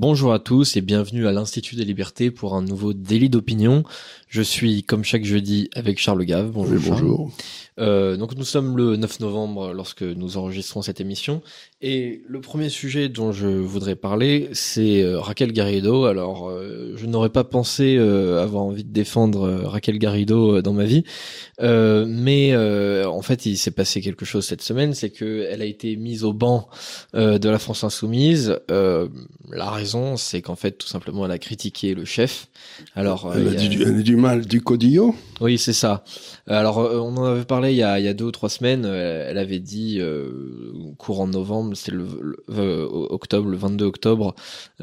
Bonjour à tous et bienvenue à l'Institut des Libertés pour un nouveau délit d'opinion. Je suis comme chaque jeudi avec Charles Gave. Bonjour. Oui, bonjour. Euh, donc nous sommes le 9 novembre lorsque nous enregistrons cette émission et le premier sujet dont je voudrais parler c'est euh, Raquel Garrido. Alors euh, je n'aurais pas pensé euh, avoir envie de défendre Raquel Garrido dans ma vie, mais en fait il s'est passé quelque chose cette semaine, c'est que elle a été mise au banc de la France insoumise. la raison c'est qu'en fait tout simplement elle a critiqué le chef. Alors elle a, elle a du mal du codillot. Oui c'est ça. Alors on en avait parlé il y a, il y a deux ou trois semaines, euh, elle avait dit euh, courant novembre, c'est le, euh, octobre, le 22 octobre,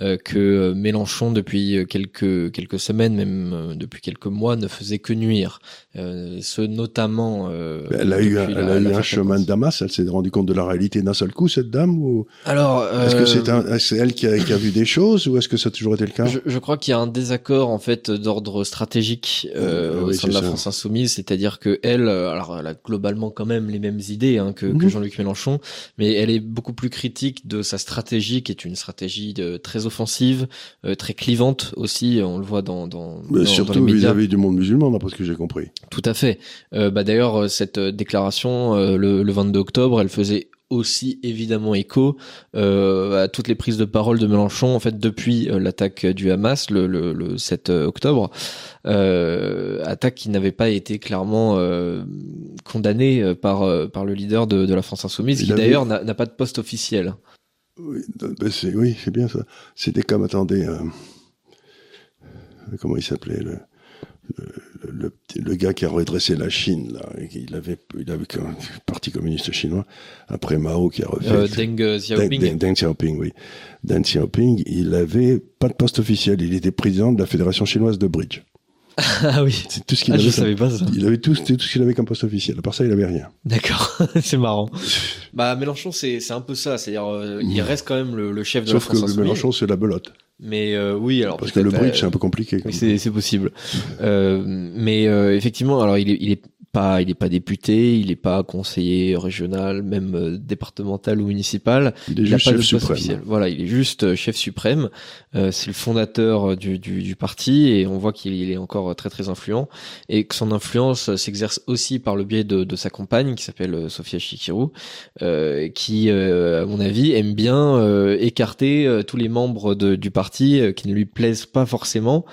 euh, que Mélenchon depuis quelques quelques semaines, même depuis quelques mois, ne faisait que nuire. ce notamment. elle a eu, un, elle a eu un chemin de Damas. Elle s'est rendue compte de la réalité d'un seul coup, cette dame ou Alors, est-ce que c'est c'est elle qui a, qui a, vu des choses ou est-ce que ça a toujours été le cas je, je, crois qu'il y a un désaccord en fait d'ordre stratégique au sein de la France insoumise, c'est-à-dire que elle, alors elle a globalement quand même les mêmes idées hein, que, que mhm. Jean-Luc Mélenchon, mais elle est beaucoup plus critique de sa stratégie, qui est une stratégie de, très offensive, euh, très clivante aussi. On le voit dans, dans, dans surtout vis-à-vis du monde musulman, d'après ce que j'ai compris. Tout à fait. Euh, bah d'ailleurs, cette déclaration euh, le, le 22 octobre, elle faisait aussi évidemment écho euh, à toutes les prises de parole de Mélenchon en fait depuis euh, l'attaque du Hamas le, le, le 7 octobre euh, attaque qui n'avait pas été clairement condamnée par par le leader de, de la France insoumise qui d'ailleurs n'a pas de poste officiel. Oui ben c'est oui c'est bien ça. C'était comme attendez comment il s'appelait le le, le, gars qui a redressé la Chine, là, il avait, il avait le parti communiste chinois, après Mao qui a refait. Euh, Deng Xiaoping. Deng, Deng, Xiaoping, oui. Deng Xiaoping, il avait pas de poste officiel, il était président de la Fédération chinoise de bridge. ah oui. C'est tout ce qu'il ah, avait. Je savais pas ça. Il avait tout, c'était tout ce qu'il avait comme poste officiel. À part ça, il avait rien. D'accord. c'est marrant. bah, Mélenchon, c'est, c'est un peu ça. C'est-à-dire, euh, il reste quand même le, le chef de Sauf la France. Sauf que Mélenchon, c'est la belote. Mais euh, oui, alors parce que le bridge c'est un peu compliqué. C'est c'est possible. euh, mais euh, effectivement, alors il est il est pas il est pas député, il est pas conseiller régional, même euh, départemental ou municipal. Il est juste chef suprême. Voilà, il est juste euh, chef suprême. Euh, c'est le fondateur du, du, du parti et on voit qu'il est encore très très influent et que son influence s'exerce aussi par le biais de, de sa compagne qui s'appelle Sophia Chikirou, qui à mon avis aime bien écarter tous les membres de, du parti qui ne lui plaisent pas forcément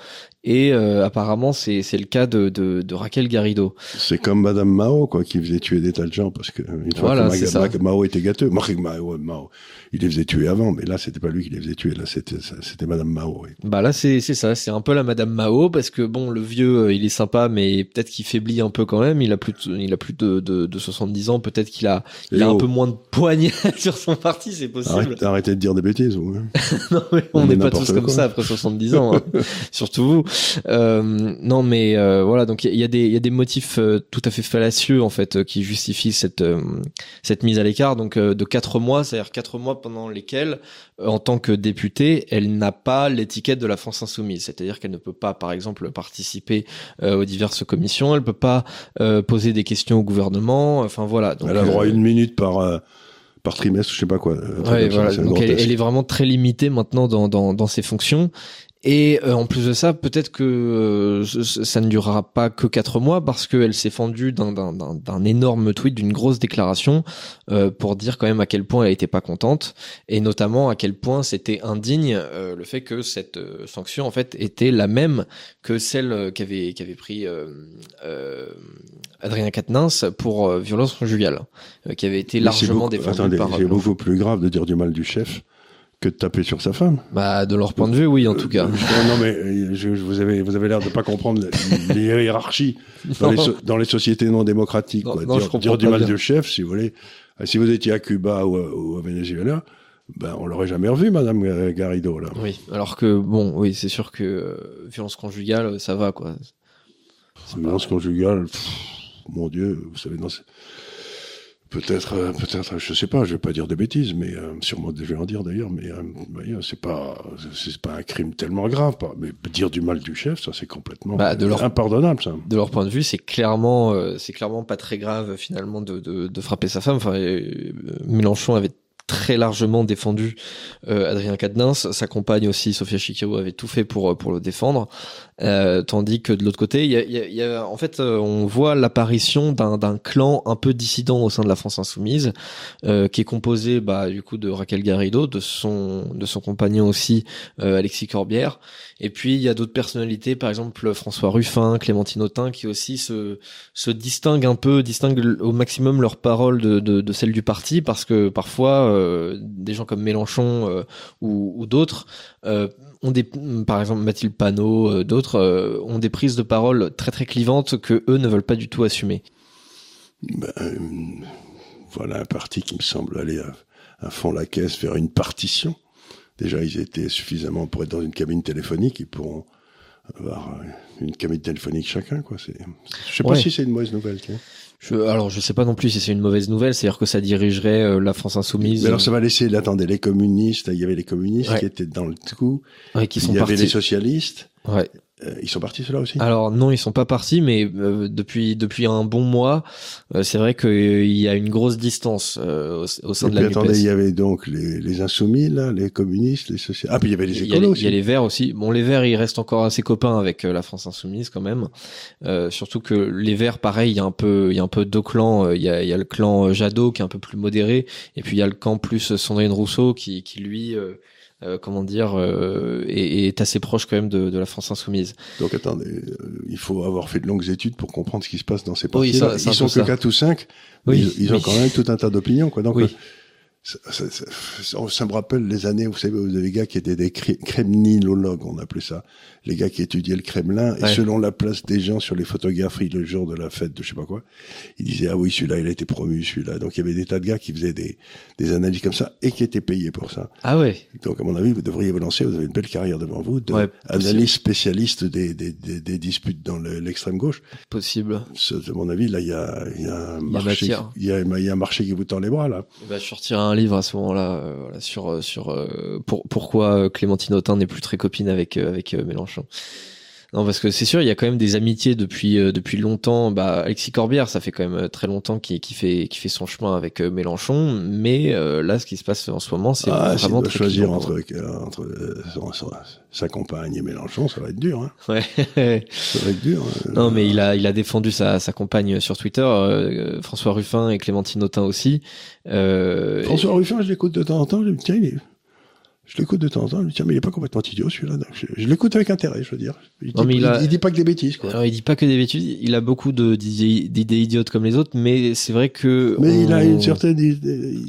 et euh, apparemment, c'est c'est le cas de, de, de Raquel Garrido. C'est comme Madame Mao, quoi, qui faisait tuer des tas de gens parce que une fois voilà, que Mao était gâteux, Mao, Mao, il les faisait tuer avant, mais là c'était pas lui qui les faisait tuer, là c'était c'était Madame Mao. Oui. Bah là c'est c'est ça, c'est un peu la Madame Mao parce que bon le vieux euh, il est sympa, mais peut-être qu'il faiblit un peu quand même. Il a plus de, il a plus de de, de 70 ans, peut-être qu'il a il a un peu moins de poignée sur son parti, c'est possible. Arrête, arrêtez de dire des bêtises. Vous, hein. non mais on n'est pas tous comme ça après 70 ans, hein. surtout vous. Euh, non, mais euh, voilà, donc il y, a des il y a des motifs euh, tout à fait fallacieux en fait qui justifient cette cette mise à l'écart. Donc de quatre mois, c'est-à-dire quatre mois pendant lesquels, en tant que députée, elle n'a pas l'étiquette de la France insoumise. C'est-à-dire qu'elle ne peut pas, par exemple, participer aux diverses commissions. Elle peut pas poser des questions au gouvernement. Enfin voilà. Donc, elle a droit à une minute par par trimestre, je sais pas quoi. Ouais, voilà. Donc elle, elle, est vraiment très limitée maintenant dans, dans, dans ses fonctions. Et euh, en plus de ça, peut-être que euh, ça ne durera pas que quatre mois parce qu'elle s'est fendue d'un énorme tweet, d'une grosse déclaration euh, pour dire quand même à quel point elle était pas contente et notamment à quel point c'était indigne le fait que cette sanction en fait était la même que celle qu'avait qu'avait pris Adrien Quatennens pour violence conjugale, qui avait été largement défendue par. C'est beaucoup plus grave de dire du mal du chef que de taper sur sa femme. Bah, de leur point de vue, oui, en tout cas. Euh, non, mais euh, je, vous avez, vous avez l'air de pas comprendre les hiérarchies dans les, dans les, sociétés non démocratiques. Non, quoi. Non, dire, dire du mal de chef, si vous voulez. Euh, si vous étiez à Cuba ou, ou à Venezuela, ben, on l'aurait jamais revu, Madame Garrido, là. Oui, alors que, bon, oui, c'est sûr que euh, violence conjugale, ça va, quoi. Violence pas... conjugale, pff, mon Dieu, vous savez, dans Peut-être, euh, peut-être, je sais pas, je vais pas dire des bêtises, mais euh, sûrement je vais en dire d'ailleurs, mais euh, c'est pas, c'est pas un crime tellement grave, pas. Mais dire du mal du chef, ça c'est complètement bah, de leur, impardonnable, ça. De leur point de vue, c'est clairement, euh, c'est clairement pas très grave finalement de, de, de frapper sa femme. Enfin, Mélenchon avait très largement défendu euh, Adrien Quatennens. Sa compagne aussi, Sofia Chikirou, avait tout fait pour pour le défendre. Euh, tandis que de l'autre côté, il y a, y a, en fait, euh, on voit l'apparition d'un, d'un clan un peu dissident au sein de la France insoumise, euh, qui est composé, bah, du coup, de Raquel Garrido, de son de son compagnon aussi, euh, Alexis Corbière, et puis il y a d'autres personnalités, par exemple François Ruffin, Clémentine Autain, qui aussi se se distinguent un peu, distinguent au maximum leurs paroles de, de, de celles du parti, parce que parfois des gens comme Mélenchon ou, ou d'autres ont des, par exemple Mathilde Panot, euh, d'autres euh, ont des prises de parole très très clivantes que eux ne veulent pas du tout assumer. Ben, euh, voilà un parti qui me semble aller à, fond la caisse vers une partition. Déjà, ils étaient suffisamment pour être dans une cabine téléphonique, ils pourront avoir une cabine téléphonique chacun, quoi. Je sais pas si c'est une mauvaise nouvelle. Tiens. Je, alors, je sais pas non plus si c'est une mauvaise nouvelle, c'est-à-dire que ça dirigerait euh, la France insoumise. Mais alors, ça va laisser, attendez, les communistes, il y avait les communistes qui étaient dans le coup. Ouais, qui sont il y avait les socialistes. Ouais. Euh, ils sont partis ceux-là aussi? Alors non, ils sont pas partis, mais euh, depuis depuis un bon mois, euh, c'est vrai qu'il y a une grosse distance au, au, sein de la attendez, il y avait donc les, les insoumis là, les communistes, les socialistes. Ah puis il y avait les écolos aussi. Il y a les Verts aussi. Bon, les Verts, ils restent encore assez copains avec la France insoumise quand même. surtout que les Verts, pareil, il y a un peu il y a un peu deux clans. Il y a il y a le clan Jadot qui est un peu plus modéré, et puis il y a le camp plus Sandrine Rousseau qui qui lui euh, comment dire, euh, est, assez proche quand même de, de, la France insoumise. Donc attendez, euh, il faut avoir fait de longues études pour comprendre ce qui se passe dans ces partis. Oui, ils sont que 4 ou 5, oui, ils, ont quand même tout un tas d'opinions. Quoi. Donc, oui ça, ça, ça, ça, me rappelle les années, vous savez, vous avez des gars qui étaient des kremlinologues, on appelait ça, les gars qui étudiaient le Kremlin, et selon la place des gens sur les photographies le jour de la fête de je sais pas quoi, ils disaient, ah oui, celui-là, il a été promu, celui-là. Donc il y avait des tas de gars qui faisaient des, des analyses comme ça, et qui étaient payés pour ça. Ah ouais. Donc à mon avis, vous devriez vous lancer, vous avez une belle carrière devant vous, de ouais, analyse spécialiste des, des, des, des, disputes dans l'extrême gauche. Possible. À mon avis, là, il y a, il y a un marché, il y a, il y a un marché qui vous tend les bras, là. Il va sortir un livre à ce moment-là euh, sur euh, sur euh, pour, pourquoi Clémentine Autain n'est plus très copine avec avec Mélenchon. Non, parce que c'est sûr, il y a quand même des amitiés depuis depuis longtemps. Bah, Alexis Corbière, ça fait quand même très longtemps qu'il fait qui fait son chemin avec Mélenchon. Mais là, ce qui se passe en ce moment, c'est ah, vraiment très choisir entre entre sa compagne et Mélenchon, ça va être dur. Hein. Ouais. ça va être dur. Hein. Non, mais il a il a défendu sa sa compagne sur Twitter, François Ruffin et Clémentine Autain aussi. Euh, François Ruffin, je l'écoute de temps en temps, je me tiens, il est... Je l'écoute de temps en temps, je me dis, tiens, mais il est pas complètement idiot, celui-là. Je, l'écoute avec intérêt, je veux dire. Il, non, dit, mais il, a... il, dit pas que des bêtises, quoi. Alors, il dit pas que des bêtises. Il a beaucoup d'idées idiotes comme les autres, mais c'est vrai que. Mais il a une certaine.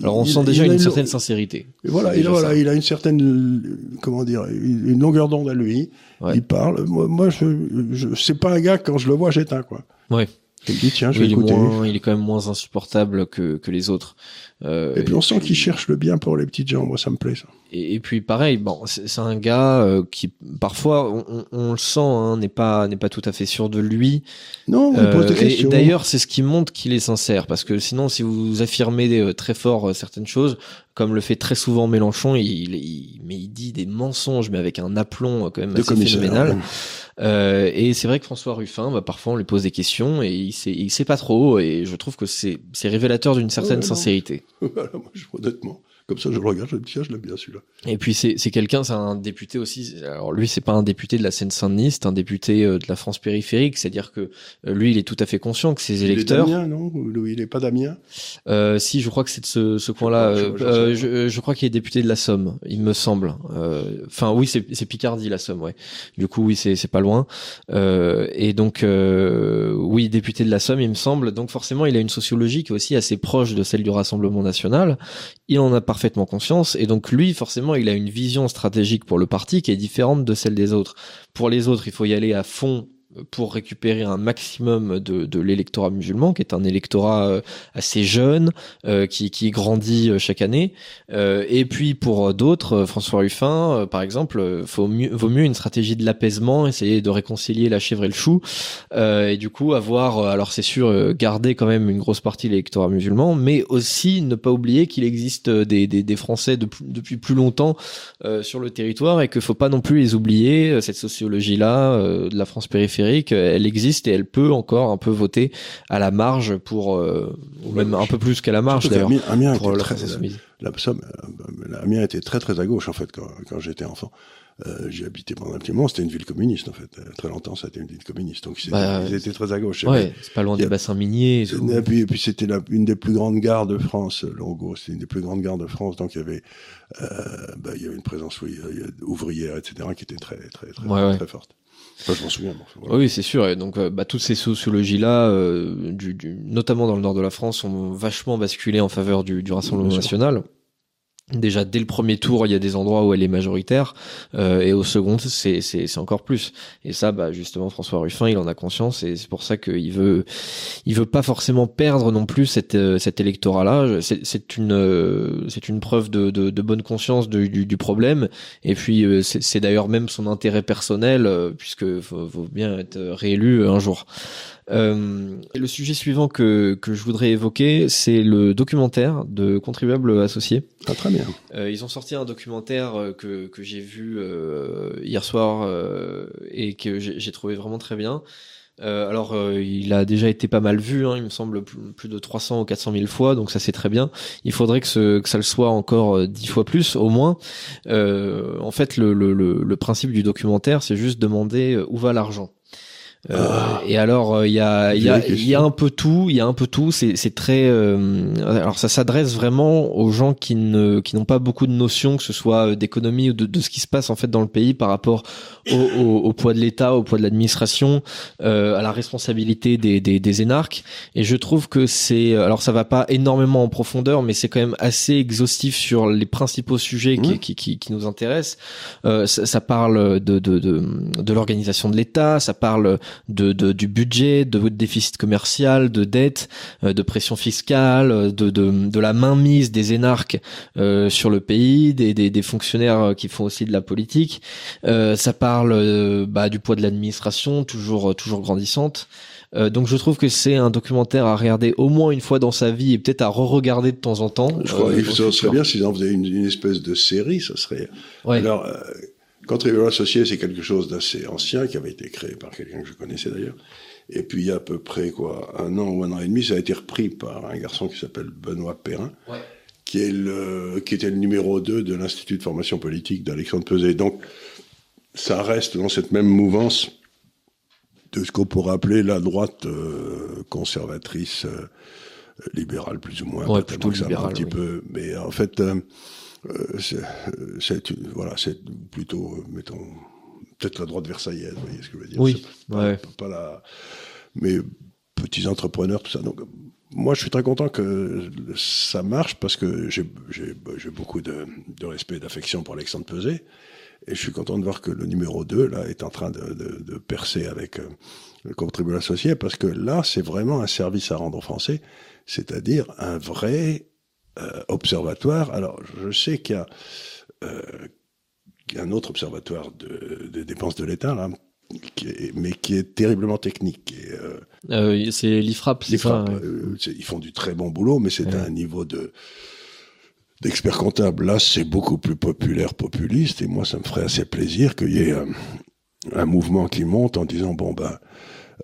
Alors, on sent déjà une, certaine sincérité. Et voilà, il a, voilà, il a une certaine, comment dire, une longueur d'onde à lui. Ouais. Il parle. Moi, moi je, je c'est pas un gars quand je le vois, j'éteins, quoi. Ouais. Il dit, tiens, je vais il écouter. Est moins, il est quand même moins insupportable que, que les autres. Euh, et puis on sent qu'il cherche le bien pour les petites gens. Moi, ça me plaît ça. Et, et puis pareil, bon, c'est un gars euh, qui parfois on, on, le sent, hein, n'est pas n'est pas tout à fait sûr de lui. Non, il pose des euh, questions. Et, d'ailleurs, c'est ce qui montre qu'il est sincère, parce que sinon, si vous affirmez euh, très fort certaines choses, comme le fait très souvent Mélenchon, il, il, mais il dit des mensonges, mais avec un aplomb quand même assez phénoménal. Euh, et c'est vrai que François Ruffin, bah, parfois on lui pose des questions et il sait, il sait pas trop. Et je trouve que c'est, révélateur d'une certaine sincérité. voilà, moi, je, honnêtement. Comme ça, je le regarde, je me dis, tiens, je l'aime bien celui-là. Et puis c'est c'est quelqu'un, c'est un député aussi. Alors lui, c'est pas un député de la Seine-Saint-Denis, c'est un député euh, de la France périphérique. C'est-à-dire que euh, lui, il est tout à fait conscient que ses électeurs. Il est Damien, non? Lui, il est pas Damien? Euh, si, je crois que c'est de ce, ce coin-là. Je, euh, je, je, crois qu'il est député de la Somme, il me semble. Enfin, oui, c'est Picardie, la Somme, ouais. Du coup, oui, c'est c'est pas loin. et donc, oui, député de la Somme, il me semble. Donc forcément, il a une sociologie qui est aussi assez proche de celle du Rassemblement national. Il en a parfaitement conscience et donc lui forcément il a une vision stratégique pour le parti qui est différente de celle des autres. Pour les autres, il faut y aller à fond pour récupérer un maximum de, de l'électorat musulman, qui est un électorat euh, assez jeune, euh, qui, qui grandit euh, chaque année. et puis pour d'autres, François Ruffin, par exemple, faut mieux, vaut mieux une stratégie de l'apaisement, essayer de réconcilier la chèvre et le chou, et du coup avoir, alors c'est sûr, garder quand même une grosse partie de l'électorat musulman, mais aussi ne pas oublier qu'il existe des, des, des Français depuis plus longtemps sur le territoire et qu'il faut pas non plus les oublier, cette sociologie-là de la France périphérique périphérique, elle existe et elle peut encore un peu voter à la marge pour, ou même un peu plus qu'à la marge d'ailleurs. Amiens, pour la très, la, Amiens était très très à gauche en fait quand, quand j'étais enfant. Euh, j'ai habité pendant un petit moment, c'était une ville communiste en fait. Euh, très longtemps, c'était une ville communiste. Donc ils, bah, étaient, très à gauche. Ouais, c'est pas loin des bassins miniers. Et, puis, et puis c'était une des plus grandes gares de France. Longo, c'était une des plus grandes gares de France. Donc il y avait, euh, bah, il y avait une présence oui, ouvrière, etc., qui était très très très, ouais, très forte. Je m'en souviens. Oui, c'est sûr. Et donc, euh, bah, toutes ces sociologies-là, euh, du, du, notamment dans le nord de la France, ont vachement basculé en faveur du, du Rassemblement national. Déjà dès le premier tour, il y a des endroits où elle est majoritaire, euh, et au second, c'est c'est encore plus. Et ça, bah justement, François Ruffin, il en a conscience, et c'est pour ça qu'il veut il veut pas forcément perdre non plus cette euh, cet électorat-là. C'est une euh, c'est une preuve de, de, de bonne conscience du, du, problème, et puis euh, c'est d'ailleurs même son intérêt personnel, puisque faut, faut bien être réélu un jour. Euh, le sujet suivant que, que je voudrais évoquer, c'est le documentaire de contribuables associés. Euh, ils ont sorti un documentaire euh, que, que j'ai vu euh, hier soir euh, et que j'ai trouvé vraiment très bien. Euh, alors, il a déjà été pas mal vu, hein, il me semble plus de 300 ou 400 000 fois, donc ça c'est très bien. Il faudrait que, ce, que ça le soit encore 10 fois plus, au moins. en fait, le, le, le principe du documentaire, c'est juste demander où va l'argent. Euh, ah. et alors euh, il y a il y a y a un peu tout, il y a un peu tout. C'est c'est très euh, alors ça s'adresse vraiment aux gens qui ne qui n'ont pas beaucoup de notions, que ce soit d'économie ou de, de ce qui se passe en fait dans le pays par rapport au, au, au poids de l'État, au poids de l'administration, à la responsabilité des, des des énarques. Et je trouve que c'est alors ça va pas énormément en profondeur, mais c'est quand même assez exhaustif sur les principaux sujets qui, qui, qui, qui nous intéressent. Ça, ça, parle de de de, de l'organisation de l'État, ça parle de, de, du budget, de déficit commercial, de dette, euh, de pression fiscale, euh, de, de, de la mainmise des énarques euh, sur le pays, des, des, des, fonctionnaires qui font aussi de la politique. Euh, ça parle bah, du poids de l'administration, toujours toujours grandissante. donc je trouve que c'est un documentaire à regarder au moins une fois dans sa vie et peut-être à re-regarder de temps en temps. Je crois que ça serait bien s'ils en faisaient une, une, espèce de série, ça serait. Ouais. Alors Contribuable associé, c'est quelque chose d'assez ancien qui avait été créé par quelqu'un que je connaissais d'ailleurs. Et puis il y a à peu près quoi, un an ou un an et demi, ça a été repris par un garçon qui s'appelle Benoît Perrin, ouais. qui est le, qui était le numéro 2 de l'Institut de formation politique d'Alexandre Peset. Donc ça reste dans cette même mouvance de ce qu'on pourrait appeler la droite euh, conservatrice euh, libérale plus ou moins, ouais, plutôt libérale, un petit peu. Mais en fait. Euh, c'est voilà, c'est plutôt, euh, mettons, peut-être la droite versaillaise, vous voyez ce que je veux dire. Oui. Pas, ouais. pas, la, mais petits entrepreneurs, tout ça. Donc, moi, je suis très content que ça marche parce que j'ai beaucoup de, de respect et d'affection pour Alexandre Peset. Et je suis content de voir que le numéro 2, là, est en train de, de, de percer avec euh, le contribuable associé parce que là, c'est vraiment un service à rendre aux Français, c'est-à-dire un vrai euh, observatoire. Alors, je sais qu'il y a euh, un autre observatoire de, des dépenses de l'État, là, qui est, mais qui est terriblement technique. Euh, c'est l'IFRAP, c'est ça Ils font du très bon boulot, mais c'est ouais. un niveau de d'expert comptable. Là, c'est beaucoup plus populaire, populiste, et moi, ça me ferait assez plaisir qu'il y ait un, un, mouvement qui monte en disant, bon, ben,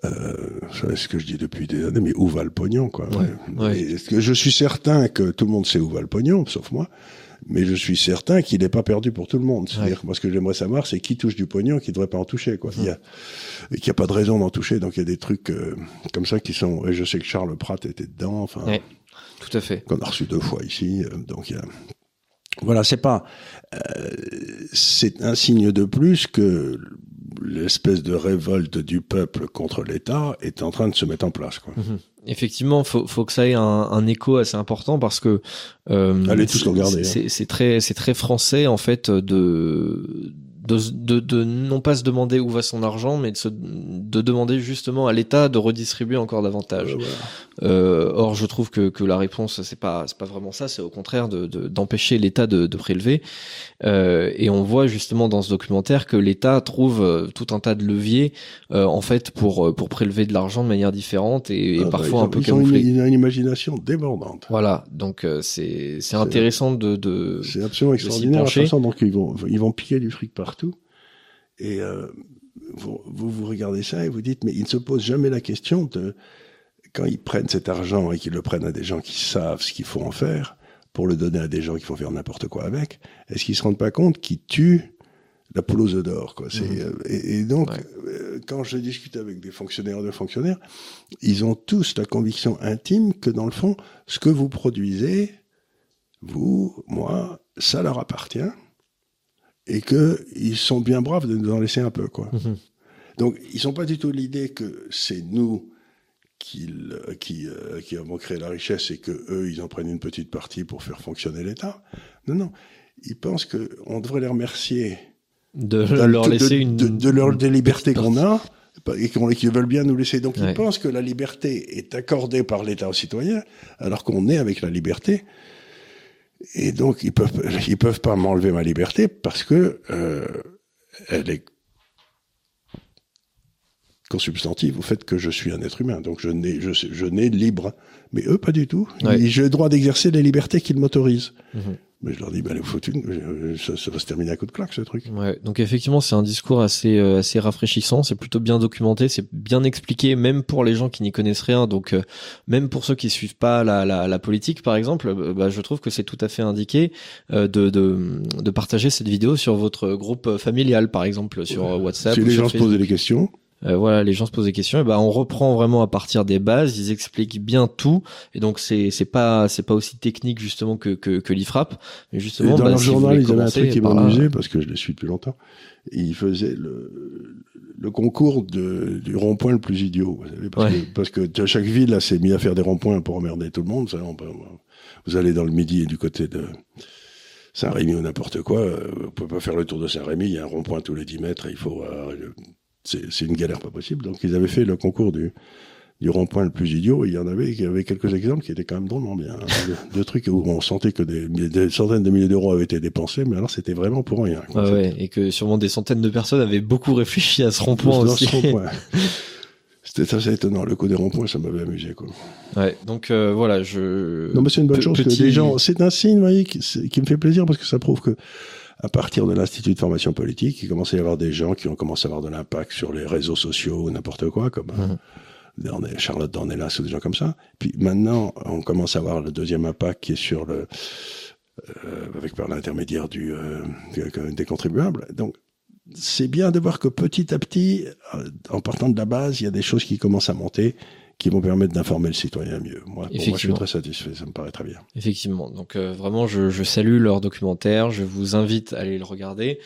euh, c'est ce que je dis depuis des années, mais où va le pognon, quoi ouais, ouais. Que je suis certain que tout le monde sait où va le pognon, sauf moi mais je suis certain qu'il n'est pas perdu pour tout le monde. C'est-à-dire ouais. moi, ce que j'aimerais savoir, c'est qui touche du pognon, qui ne devrait pas en toucher, quoi. Il y a, qu'il n'y a pas de raison d'en toucher. Donc, il y a des trucs euh, comme ça qui sont. Et je sais que Charles Pratt était dedans. Enfin, ouais, tout à fait. Qu'on a reçu deux fois ici. Euh, donc, il y a. Voilà, c'est pas. Euh, c'est un signe de plus que l'espèce de révolte du peuple contre l'État est en train de se mettre en place. Quoi. Mmh. Effectivement, faut, faut que ça ait un, un écho assez important parce que euh, allez tous regarder. C'est hein. très, c'est très français en fait de de, de, de, non pas se demander où va son argent, mais de, se, de demander justement à l'État de redistribuer encore davantage. Ouais, euh, or, je trouve que, que la réponse c'est pas c'est pas vraiment ça, c'est au contraire de d'empêcher l'État de, de, prélever. Euh, et on voit justement dans ce documentaire que l'État trouve euh, tout un tas de leviers euh, en fait pour euh, pour prélever de l'argent de manière différente et, et ah, parfois bah, un peu ils camouflée. Ont une, une, imagination débordante. Voilà, donc euh, c'est c'est intéressant de de c'est absolument extraordinaire façon donc ils vont ils vont piquer du fric partout et euh, vous, vous, vous regardez ça et vous dites, mais ils ne se posent jamais la question de quand ils prennent cet argent et qu'ils le prennent à des gens qui savent ce qu'il faut en faire pour le donner à des gens qui font faire n'importe quoi avec, est-ce qu'ils se rendent pas compte qu'ils tuent la poule aux œufs d'or, quoi? C'est, Mhm. et, et donc, Ouais. euh, quand je discute avec des fonctionnaires de fonctionnaires, ils ont tous la conviction intime que dans le fond, ce que vous produisez, vous, moi, ça leur appartient et que ils sont bien braves de nous en laisser un peu, quoi. Mhm. Donc, ils sont pas du tout l'idée que c'est nous qui, qui, euh, qui avons créé la richesse et que eux, ils en prennent une petite partie pour faire fonctionner l'État. Non, non. Ils pensent que on devrait les remercier De de, leur laisser de- une. de, de leur des libertés qu'on a et qu'on- qu'ils veulent bien nous laisser. Donc, Ouais. ils pensent que la liberté est accordée par l'État aux citoyens, alors qu'on est avec la liberté. Et donc, ils peuvent, ils peuvent pas m'enlever ma liberté parce que euh, elle est consubstantive au fait que je suis un être humain. Donc, je nais, je, je nais libre. Mais eux, pas du tout. Ouais. J'ai le droit d'exercer les libertés qu'ils m'autorisent. Mhm. Mais je leur dis, bah, allez, vous foutre une, euh, ça, ça va se terminer à coup de claque, ce truc. Ouais, donc effectivement, c'est un discours assez euh, assez rafraîchissant. C'est plutôt bien documenté, c'est bien expliqué, même pour les gens qui n'y connaissent rien. Donc euh, même pour ceux qui suivent pas la la, la politique, par exemple, euh, bah, je trouve que c'est tout à fait indiqué euh, de, de de partager cette vidéo sur votre groupe familial, par exemple, sur euh, WhatsApp. si les gens se posaient des questions, Euh, voilà, les gens se posent des questions. Et ben, on reprend vraiment à partir des bases. Ils expliquent bien tout. Et donc, c'est c'est pas c'est pas aussi technique justement que que, que l'IFRAP. Mais Et justement, dans bah, leur si journal, ils avaient un truc qui m'amusait parce que je les suis depuis longtemps. Ils faisaient le, le concours de, du rond-point le plus idiot. Vous, savez, parce, Ouais. que, parce que chaque ville là, s'est mis à faire des ronds-points pour emmerder tout le monde. Ça, on peut- vous allez dans le midi et du côté de Saint-Rémy ou n'importe quoi, euh, vous pouvez pas faire le tour de Saint-Rémy. Il y a un rond-point tous les 10 mètres. Et il faut, euh, c'est une galère pas possible. Donc ils avaient fait le concours du du rond-point le plus idiot, et il y en avait, il y avait quelques exemples qui étaient quand même drôlement bien. hein. de, de trucs où on sentait que des, des centaines de milliers d'euros avaient été dépensés, mais alors c'était vraiment pour rien. quoi. Ouais, et que sûrement des centaines de personnes avaient beaucoup réfléchi à ce rond-point aussi. C'était assez étonnant. Le coup des ronds-points, ça m'avait amusé. Quoi. Ouais, donc euh, voilà, je. Non, mais c'est une bonne Pe- chose petit- que gens. C'est un signe, vous voyez, qui, me fait plaisir parce que ça prouve que à partir de l'institut de formation politique, il commence à y avoir des gens qui ont commencé à avoir de l'impact sur les réseaux sociaux ou n'importe quoi, comme Mhm. euh, Dorne- Charlotte Dornelas ou des gens comme ça. Puis maintenant, on commence à avoir le deuxième impact qui est sur le euh, avec par l'intermédiaire du euh, des- des contribuables. Donc c'est bien de voir que petit à petit, euh, en partant de la base, il y a des choses qui commencent à monter, qui vont permettre d'informer le citoyen mieux. Moi, pour moi, je suis très satisfait. Ça me paraît très bien. Effectivement. Donc euh, vraiment, je, je salue leur documentaire. Je vous invite à aller le regarder.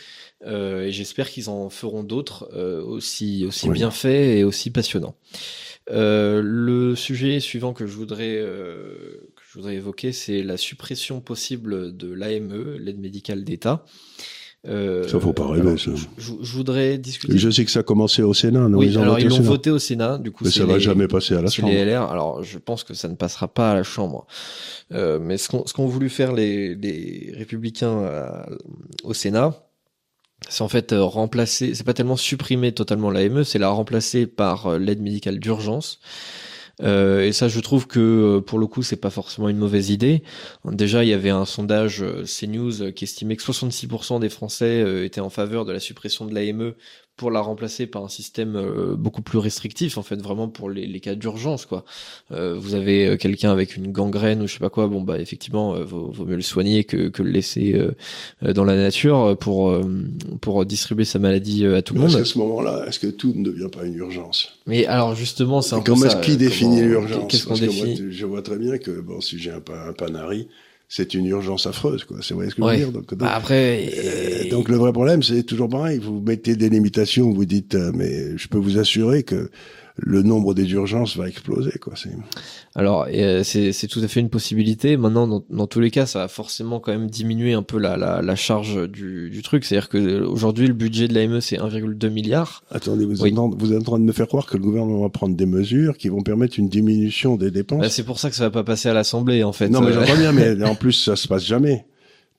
Euh, et j'espère qu'ils en feront d'autres euh, aussi aussi Oui. bien faits et aussi passionnants. Le sujet suivant que je voudrais que je voudrais évoquer, c'est la suppression possible de l'AME, l'aide médicale d'État. Euh, Ça, faut pas rêver, alors, ça. Je, je- voudrais discuter. Je sais que ça a commencé au Sénat. Non, oui, ils ont alors voté ils l'ont voté au Sénat. Du coup, Mais ça va les- jamais passer à la Chambre. les LR. Alors, je pense que ça ne passera pas à la Chambre. Euh, mais ce qu'ont voulu faire les, les républicains euh, au Sénat, c'est en fait remplacer, c'est pas tellement supprimer totalement l'AME, c'est la remplacer par l'aide médicale d'urgence. Euh, et ça, je trouve que euh, pour le coup, c'est pas forcément une mauvaise idée. Déjà, il y avait un sondage euh, CNews qui estimait que 66% des Français étaient en faveur de la suppression de l'AME pour la remplacer par un système euh, beaucoup plus restrictif, en fait, vraiment pour les, les cas d'urgence, quoi. Euh, vous avez euh, quelqu'un avec une gangrène ou je sais pas quoi, bon bah effectivement, euh, vaut, vaut mieux le soigner que, que le laisser dans la nature pour euh, pour distribuer sa maladie à tout le monde. qu'à ce moment-là, est-ce que tout ne devient pas une urgence? Mais alors justement, c'est un Comment est-ce qui définit l'urgence? Qu'est-ce qu'on Parce que moi, définit? je vois très bien que bon, si j'ai un panari, c'est une urgence affreuse, quoi. C'est voyez ce que Ouais. je veux dire donc, donc, Bah, après, euh, donc le vrai problème, c'est toujours pareil. Vous mettez des limitations, vous dites, euh, mais je peux vous assurer que le nombre des urgences va exploser, quoi. C'est Alors, euh, c'est c'est tout à fait une possibilité. Maintenant, dans, dans tous les cas, ça va forcément quand même diminuer un peu la, la, la charge du, du truc. C'est-à-dire que euh, aujourd'hui, le budget de l'AME, c'est 1,2 milliard. Attendez, vous, Oui. êtes en, vous êtes en train de me faire croire que le gouvernement va prendre des mesures qui vont permettre une diminution des dépenses. Bah, c'est pour ça que ça va pas passer à l'Assemblée, en fait. non, mais Euh, j'entends bien, mais en plus, ça se passe jamais.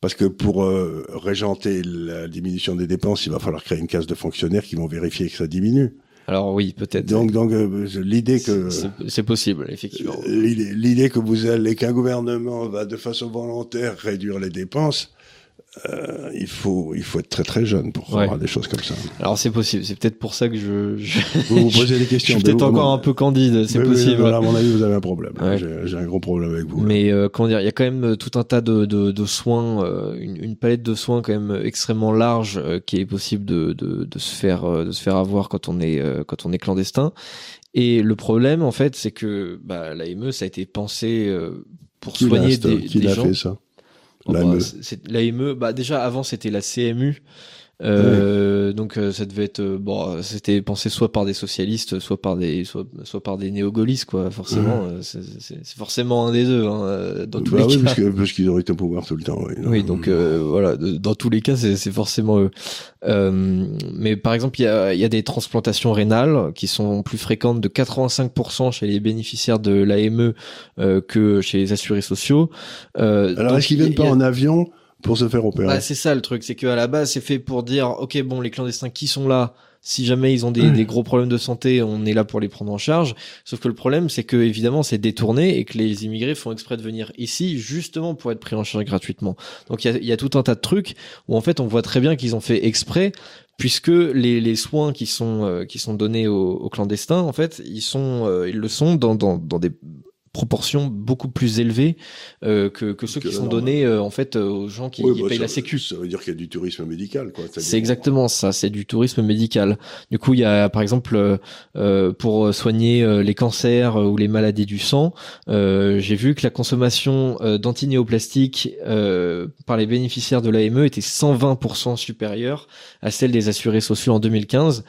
Parce que pour euh, régenter la diminution des dépenses, il va falloir créer une case de fonctionnaires qui vont vérifier que ça diminue. Alors oui, peut-être. Donc, donc euh, l'idée que C'est- possible, effectivement. euh, l'idée que vous allez qu'un gouvernement va de façon volontaire réduire les dépenses, euh, il faut il faut être très très jeune pour Ouais. voir des choses comme ça. Alors c'est possible, c'est peut-être pour ça que je, je, Vous vous posez des je questions. suis peut-être mais encore un peu candide, c'est possible. voilà, à mon avis, vous avez un problème. Ouais. J'ai un gros problème avec vous. Mais euh, comment dire, il y a quand même euh, tout un tas de, de, de soins, euh, une, une palette de soins quand même extrêmement large euh, qui est possible de, de, de se faire euh, de se faire avoir quand on est euh, quand on est clandestin. Et le problème en fait, c'est que bah, l'AME ça a été pensé euh, pour Qui soigner insta- des, qui des gens. fait ça? Bah, L'AME. c'est- L'AME, bah déjà avant c'était la CMU. Euh, Donc euh, ça devait être euh, bon, c'était pensé soit par des socialistes, soit par des soit, soit par des néo-gaullistes quoi. Forcément, euh, c'est- forcément un des deux hein, dans tous Bah les oui, cas. parce que parce qu'ils auraient été au pouvoir tout le temps. Oui, Oui, donc euh, voilà, dans tous les cas, c'est forcément eux. Euh, mais par exemple, il y a, il y a des transplantations rénales qui sont plus fréquentes de 85% chez les bénéficiaires de l'AME euh, que chez les assurés sociaux. Euh, Alors est-ce qu'ils a- viennent pas en avion pour se faire opérer bah, c'est ça le truc, c'est que à la base c'est fait pour dire ok bon les clandestins qui sont là, si jamais ils ont des, Mm. des gros problèmes de santé, on est là pour les prendre en charge. Sauf que le problème c'est que évidemment c'est détourné et que les immigrés font exprès de venir ici justement pour être pris en charge gratuitement. Donc il y a, il y a tout un tas de trucs où en fait on voit très bien qu'ils ont fait exprès puisque les, les soins qui sont euh, qui sont donnés aux, aux clandestins en fait ils sont euh, ils le sont dans, dans, dans des proportions beaucoup plus élevées euh, que, que ceux Que qui sont donnés euh, en fait euh, aux gens qui Oui, bah, payent ça, la sécu. Ça veut dire qu'il y a du tourisme médical, quoi. C'est exactement ça, c'est du tourisme médical. Du coup, il y a par exemple euh, euh, pour soigner euh, les cancers ou les maladies du sang, euh, j'ai vu que la consommation euh, d'antinéoplastiques euh, par les bénéficiaires de l'AME était 120% supérieure à celle des assurés sociaux en 2015.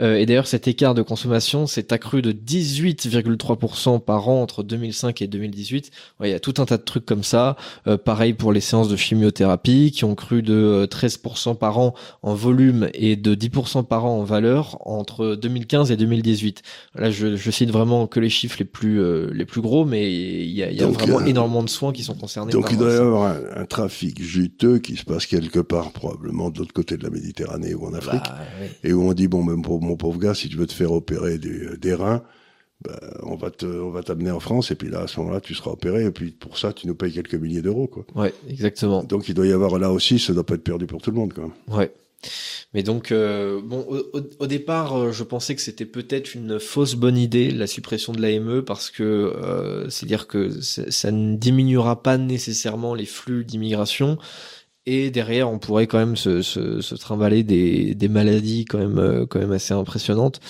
Euh, et d'ailleurs, cet écart de consommation s'est accru de 18,3% par an entre 2005 et 2018. Ouais, il y a tout un tas de trucs comme ça. Euh, pareil pour les séances de chimiothérapie qui ont cru de euh, 13% par an en volume et de 10% par an en valeur entre 2015 et 2018. Là, je, je cite vraiment que les chiffres les plus euh, les plus gros, mais il y a, il y a Donc, vraiment euh, énormément de soins qui sont concernés. Donc par il doit y avoir un, un trafic juteux qui se passe quelque part, probablement de l'autre côté de la Méditerranée ou en Afrique, Bah, ouais. et où on dit bon, ben, pour mon pauvre gars, si tu veux te faire opérer des, des reins, ben, on va te, on va t'amener en France, et puis là, à ce moment-là, tu seras opéré, et puis pour ça, tu nous payes quelques milliers d'euros, quoi. Ouais, exactement. Donc il doit y avoir là aussi, ça doit pas être perdu pour tout le monde, quoi. Ouais. Mais donc, euh, bon, au, départ, euh, je pensais que c'était peut-être une fausse bonne idée, la suppression de l'AME, parce que euh, c'est-à-dire que ça ça ne diminuera pas nécessairement les flux d'immigration. Et derrière, on pourrait quand même se, se, se trimballer des, des maladies quand même, euh, quand même assez impressionnantes.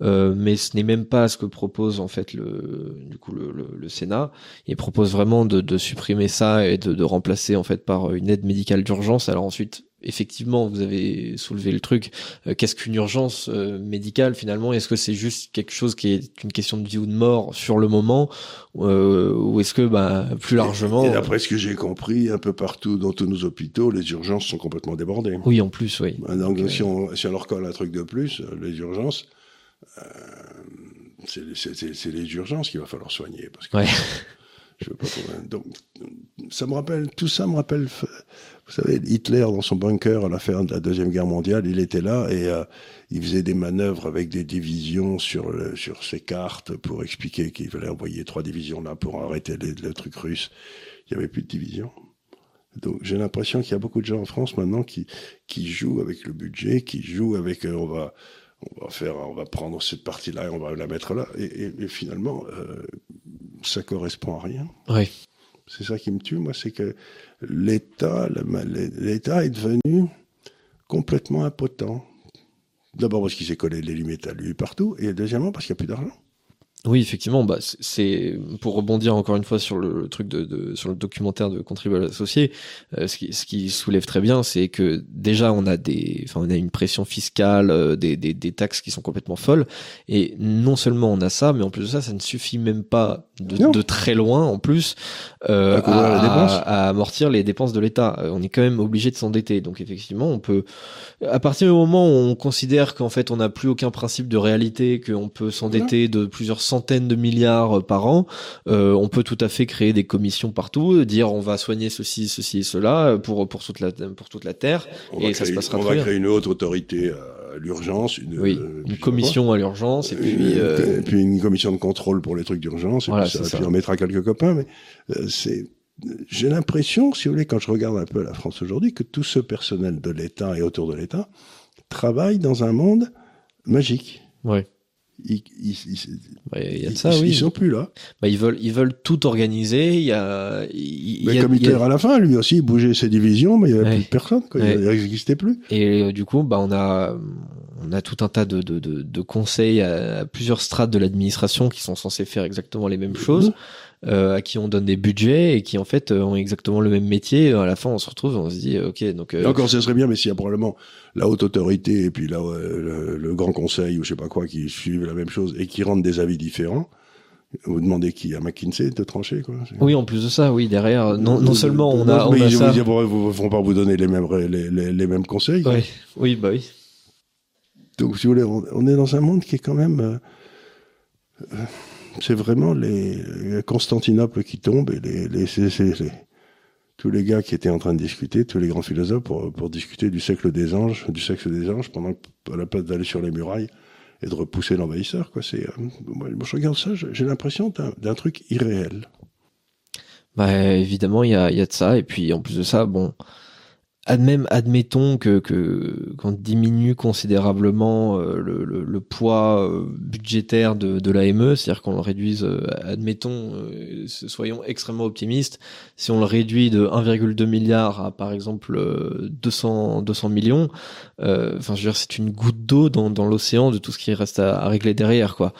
Euh, mais ce n'est même pas ce que propose en fait le, du coup le, le, Sénat. Il propose vraiment de, de supprimer ça et de, de remplacer en fait par une aide médicale d'urgence. Alors ensuite, effectivement, vous avez soulevé le truc. Euh, Qu'est-ce qu'une urgence euh, médicale finalement? Est-ce que c'est juste quelque chose qui est une question de vie ou de mort sur le moment, euh, ou est-ce que bah plus largement Et d'après ce que j'ai compris, un peu partout dans tous nos hôpitaux, les urgences sont complètement débordées. Oui, en plus, oui. Donc, Donc, si, on, si on leur colle un truc de plus, euh, les urgences, euh, c'est les urgences qu'il va falloir soigner. Parce que Ouais. je veux pas donc, ça me rappelle, tout ça me rappelle, vous savez, Hitler dans son bunker à la fin de la Deuxième Guerre mondiale, il était là et euh, il faisait des manœuvres avec des divisions sur, sur ses cartes pour expliquer qu'il fallait envoyer trois divisions là pour arrêter les- le truc russe. Il n'y avait plus de divisions. Donc j'ai l'impression qu'il y a beaucoup de gens en France maintenant qui qui jouent avec le budget, qui jouent avec euh, on va on va faire on va prendre cette partie là et on va la mettre là et finalement euh, ça correspond à rien. Oui. C'est ça qui me tue moi, c'est que l'État est devenu complètement impotent. D'abord parce qu'il s'est collé les limites à lui partout et deuxièmement parce qu'il n'y a plus d'argent. Oui, effectivement, bah, c'est- pour rebondir encore une fois sur le truc de, de sur le documentaire de contribuables associés. euh, ce, qui, ce qui soulève très bien, c'est que déjà on a des, enfin on a une pression fiscale, euh, des, des, des taxes qui sont complètement folles, et non seulement on a ça, mais en plus de ça, ça ne suffit même pas de, de très loin en plus euh, À à amortir les dépenses de l'État. Euh, On est quand même obligé de s'endetter, donc effectivement, on peut à partir du moment où on considère qu'en fait on n'a plus aucun principe de réalité, qu'on peut s'endetter de plusieurs centaines de milliards euh, par an, euh, on peut tout à fait créer des commissions partout, euh, dire on va soigner ceci, ceci et cela pour pour toute la pour toute la terre. On Et ça se passera on va créer une autre autorité à l'urgence, une, Oui, euh, une puis commission à l'urgence et puis Une- euh, et puis une commission de contrôle pour les trucs d'urgence, et Voilà, puis, ça, ça. puis on mettra quelques copains, mais c'est j'ai l'impression, si vous voulez, quand je regarde un peu la France aujourd'hui, que tout ce personnel de l'État et autour de l'État travaille dans un monde magique. Ouais. Ils, ils, Bah, il y a de ils- ça, ils- oui. ils sont plus là. Bah, ils veulent, ils veulent tout organiser. Il y a, il Mais y a- comme il y a- Hitler à la fin, lui aussi, il bougeait ses divisions, mais il n'y avait Ouais. plus de personne. Quoi. Ouais. Il n'existait plus. Et euh, du coup, bah, on a, on a tout un tas de, de, de, de conseils à, à plusieurs strates de l'administration qui sont censés faire exactement les mêmes choses, euh, à qui on donne des budgets et qui en fait euh, ont exactement le même métier. À la fin, on se retrouve, on se dit, euh, ok, donc. euh, encore, ce serait bien, mais s'il y a probablement la haute autorité et puis là, le, le grand conseil ou je sais pas quoi qui suivent la même chose et qui rendent des avis différents, vous demandez qui à McKinsey de trancher, quoi. Oui, en plus de ça, oui, derrière, non, non seulement on a, on mais a ils ça. Vont pas vous donner les mêmes, les, les, les mêmes conseils. Ouais, oui, bah oui. Donc, si vous voulez, on, on est dans un monde qui est quand même. euh, c'est vraiment les, Constantinople qui tombe et les, tous les gars qui étaient en train de discuter, tous les grands philosophes, pour, discuter du siècle des anges, du sexe des anges, pendant à la place d'aller sur les murailles et de repousser l'envahisseur. Quoi. C'est, euh, moi, je regarde ça, j'ai l'impression d'un, truc irréel. Bah évidemment, il y a, y a de ça. Et puis en plus de ça, bon, même admettons que qu'on diminue considérablement euh, le, le, le poids euh, budgétaire de, de l'AME, c'est-à-dire qu'on le réduise, euh, admettons, soyons extrêmement optimistes, si on le réduit de 1,2 milliard à par exemple euh, 200 200 millions, euh, enfin je veux dire c'est une goutte d'eau dans, dans l'océan de tout ce qui reste à, à régler derrière quoi.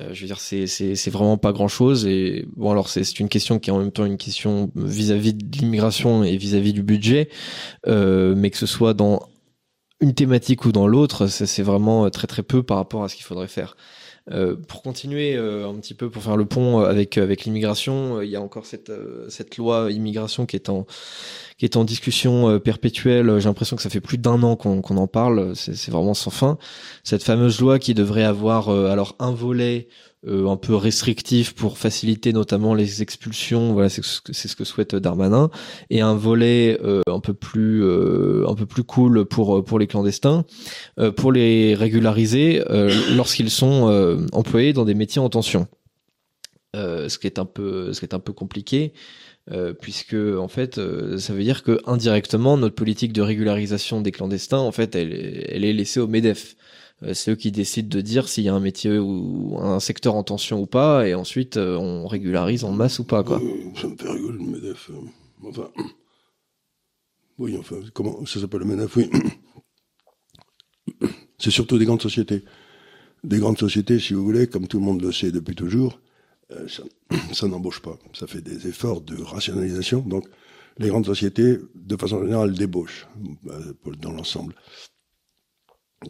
Euh, je veux dire, c'est c'est c'est vraiment pas grand chose. Et bon, alors c'est c'est une question qui est en même temps une question vis-à-vis de l'immigration et vis-à-vis du budget, euh, mais que ce soit dans une thématique ou dans l'autre, c'est vraiment très très peu par rapport à ce qu'il faudrait faire. Euh, pour continuer euh, un petit peu pour faire le pont avec avec l'immigration, euh, il y a encore cette euh, cette loi immigration qui est en qui est en discussion euh, perpétuelle. J'ai l'impression que ça fait plus d'un an qu'on qu'on en parle. C'est vraiment sans fin. Cette fameuse loi qui devrait avoir euh, alors un volet euh, un peu restrictif pour faciliter notamment les expulsions. Voilà, c'est ce que souhaite Darmanin, et un volet euh, un peu plus euh, un peu plus cool pour pour les clandestins, euh, pour les régulariser euh, lorsqu'ils sont euh, employés dans des métiers en tension. Euh, ce qui est un peu ce qui est un peu compliqué. Euh, puisque en fait, euh, ça veut dire que indirectement, notre politique de régularisation des clandestins, en fait, elle, elle est laissée au Medef. Euh, c'est eux qui décident de dire s'il y a un métier ou un secteur en tension ou pas, et ensuite euh, on régularise en masse ou pas, quoi. Euh, ça me fait rigoler le MEDEF. Enfin. Oui, enfin, comment ça s'appelle le MEDEF Oui. C'est surtout des grandes sociétés. Des grandes sociétés, si vous voulez, comme tout le monde le sait depuis toujours, ça, ça n'embauche pas. Ça fait des efforts de rationalisation. Donc, les grandes sociétés, de façon générale, débauchent dans l'ensemble.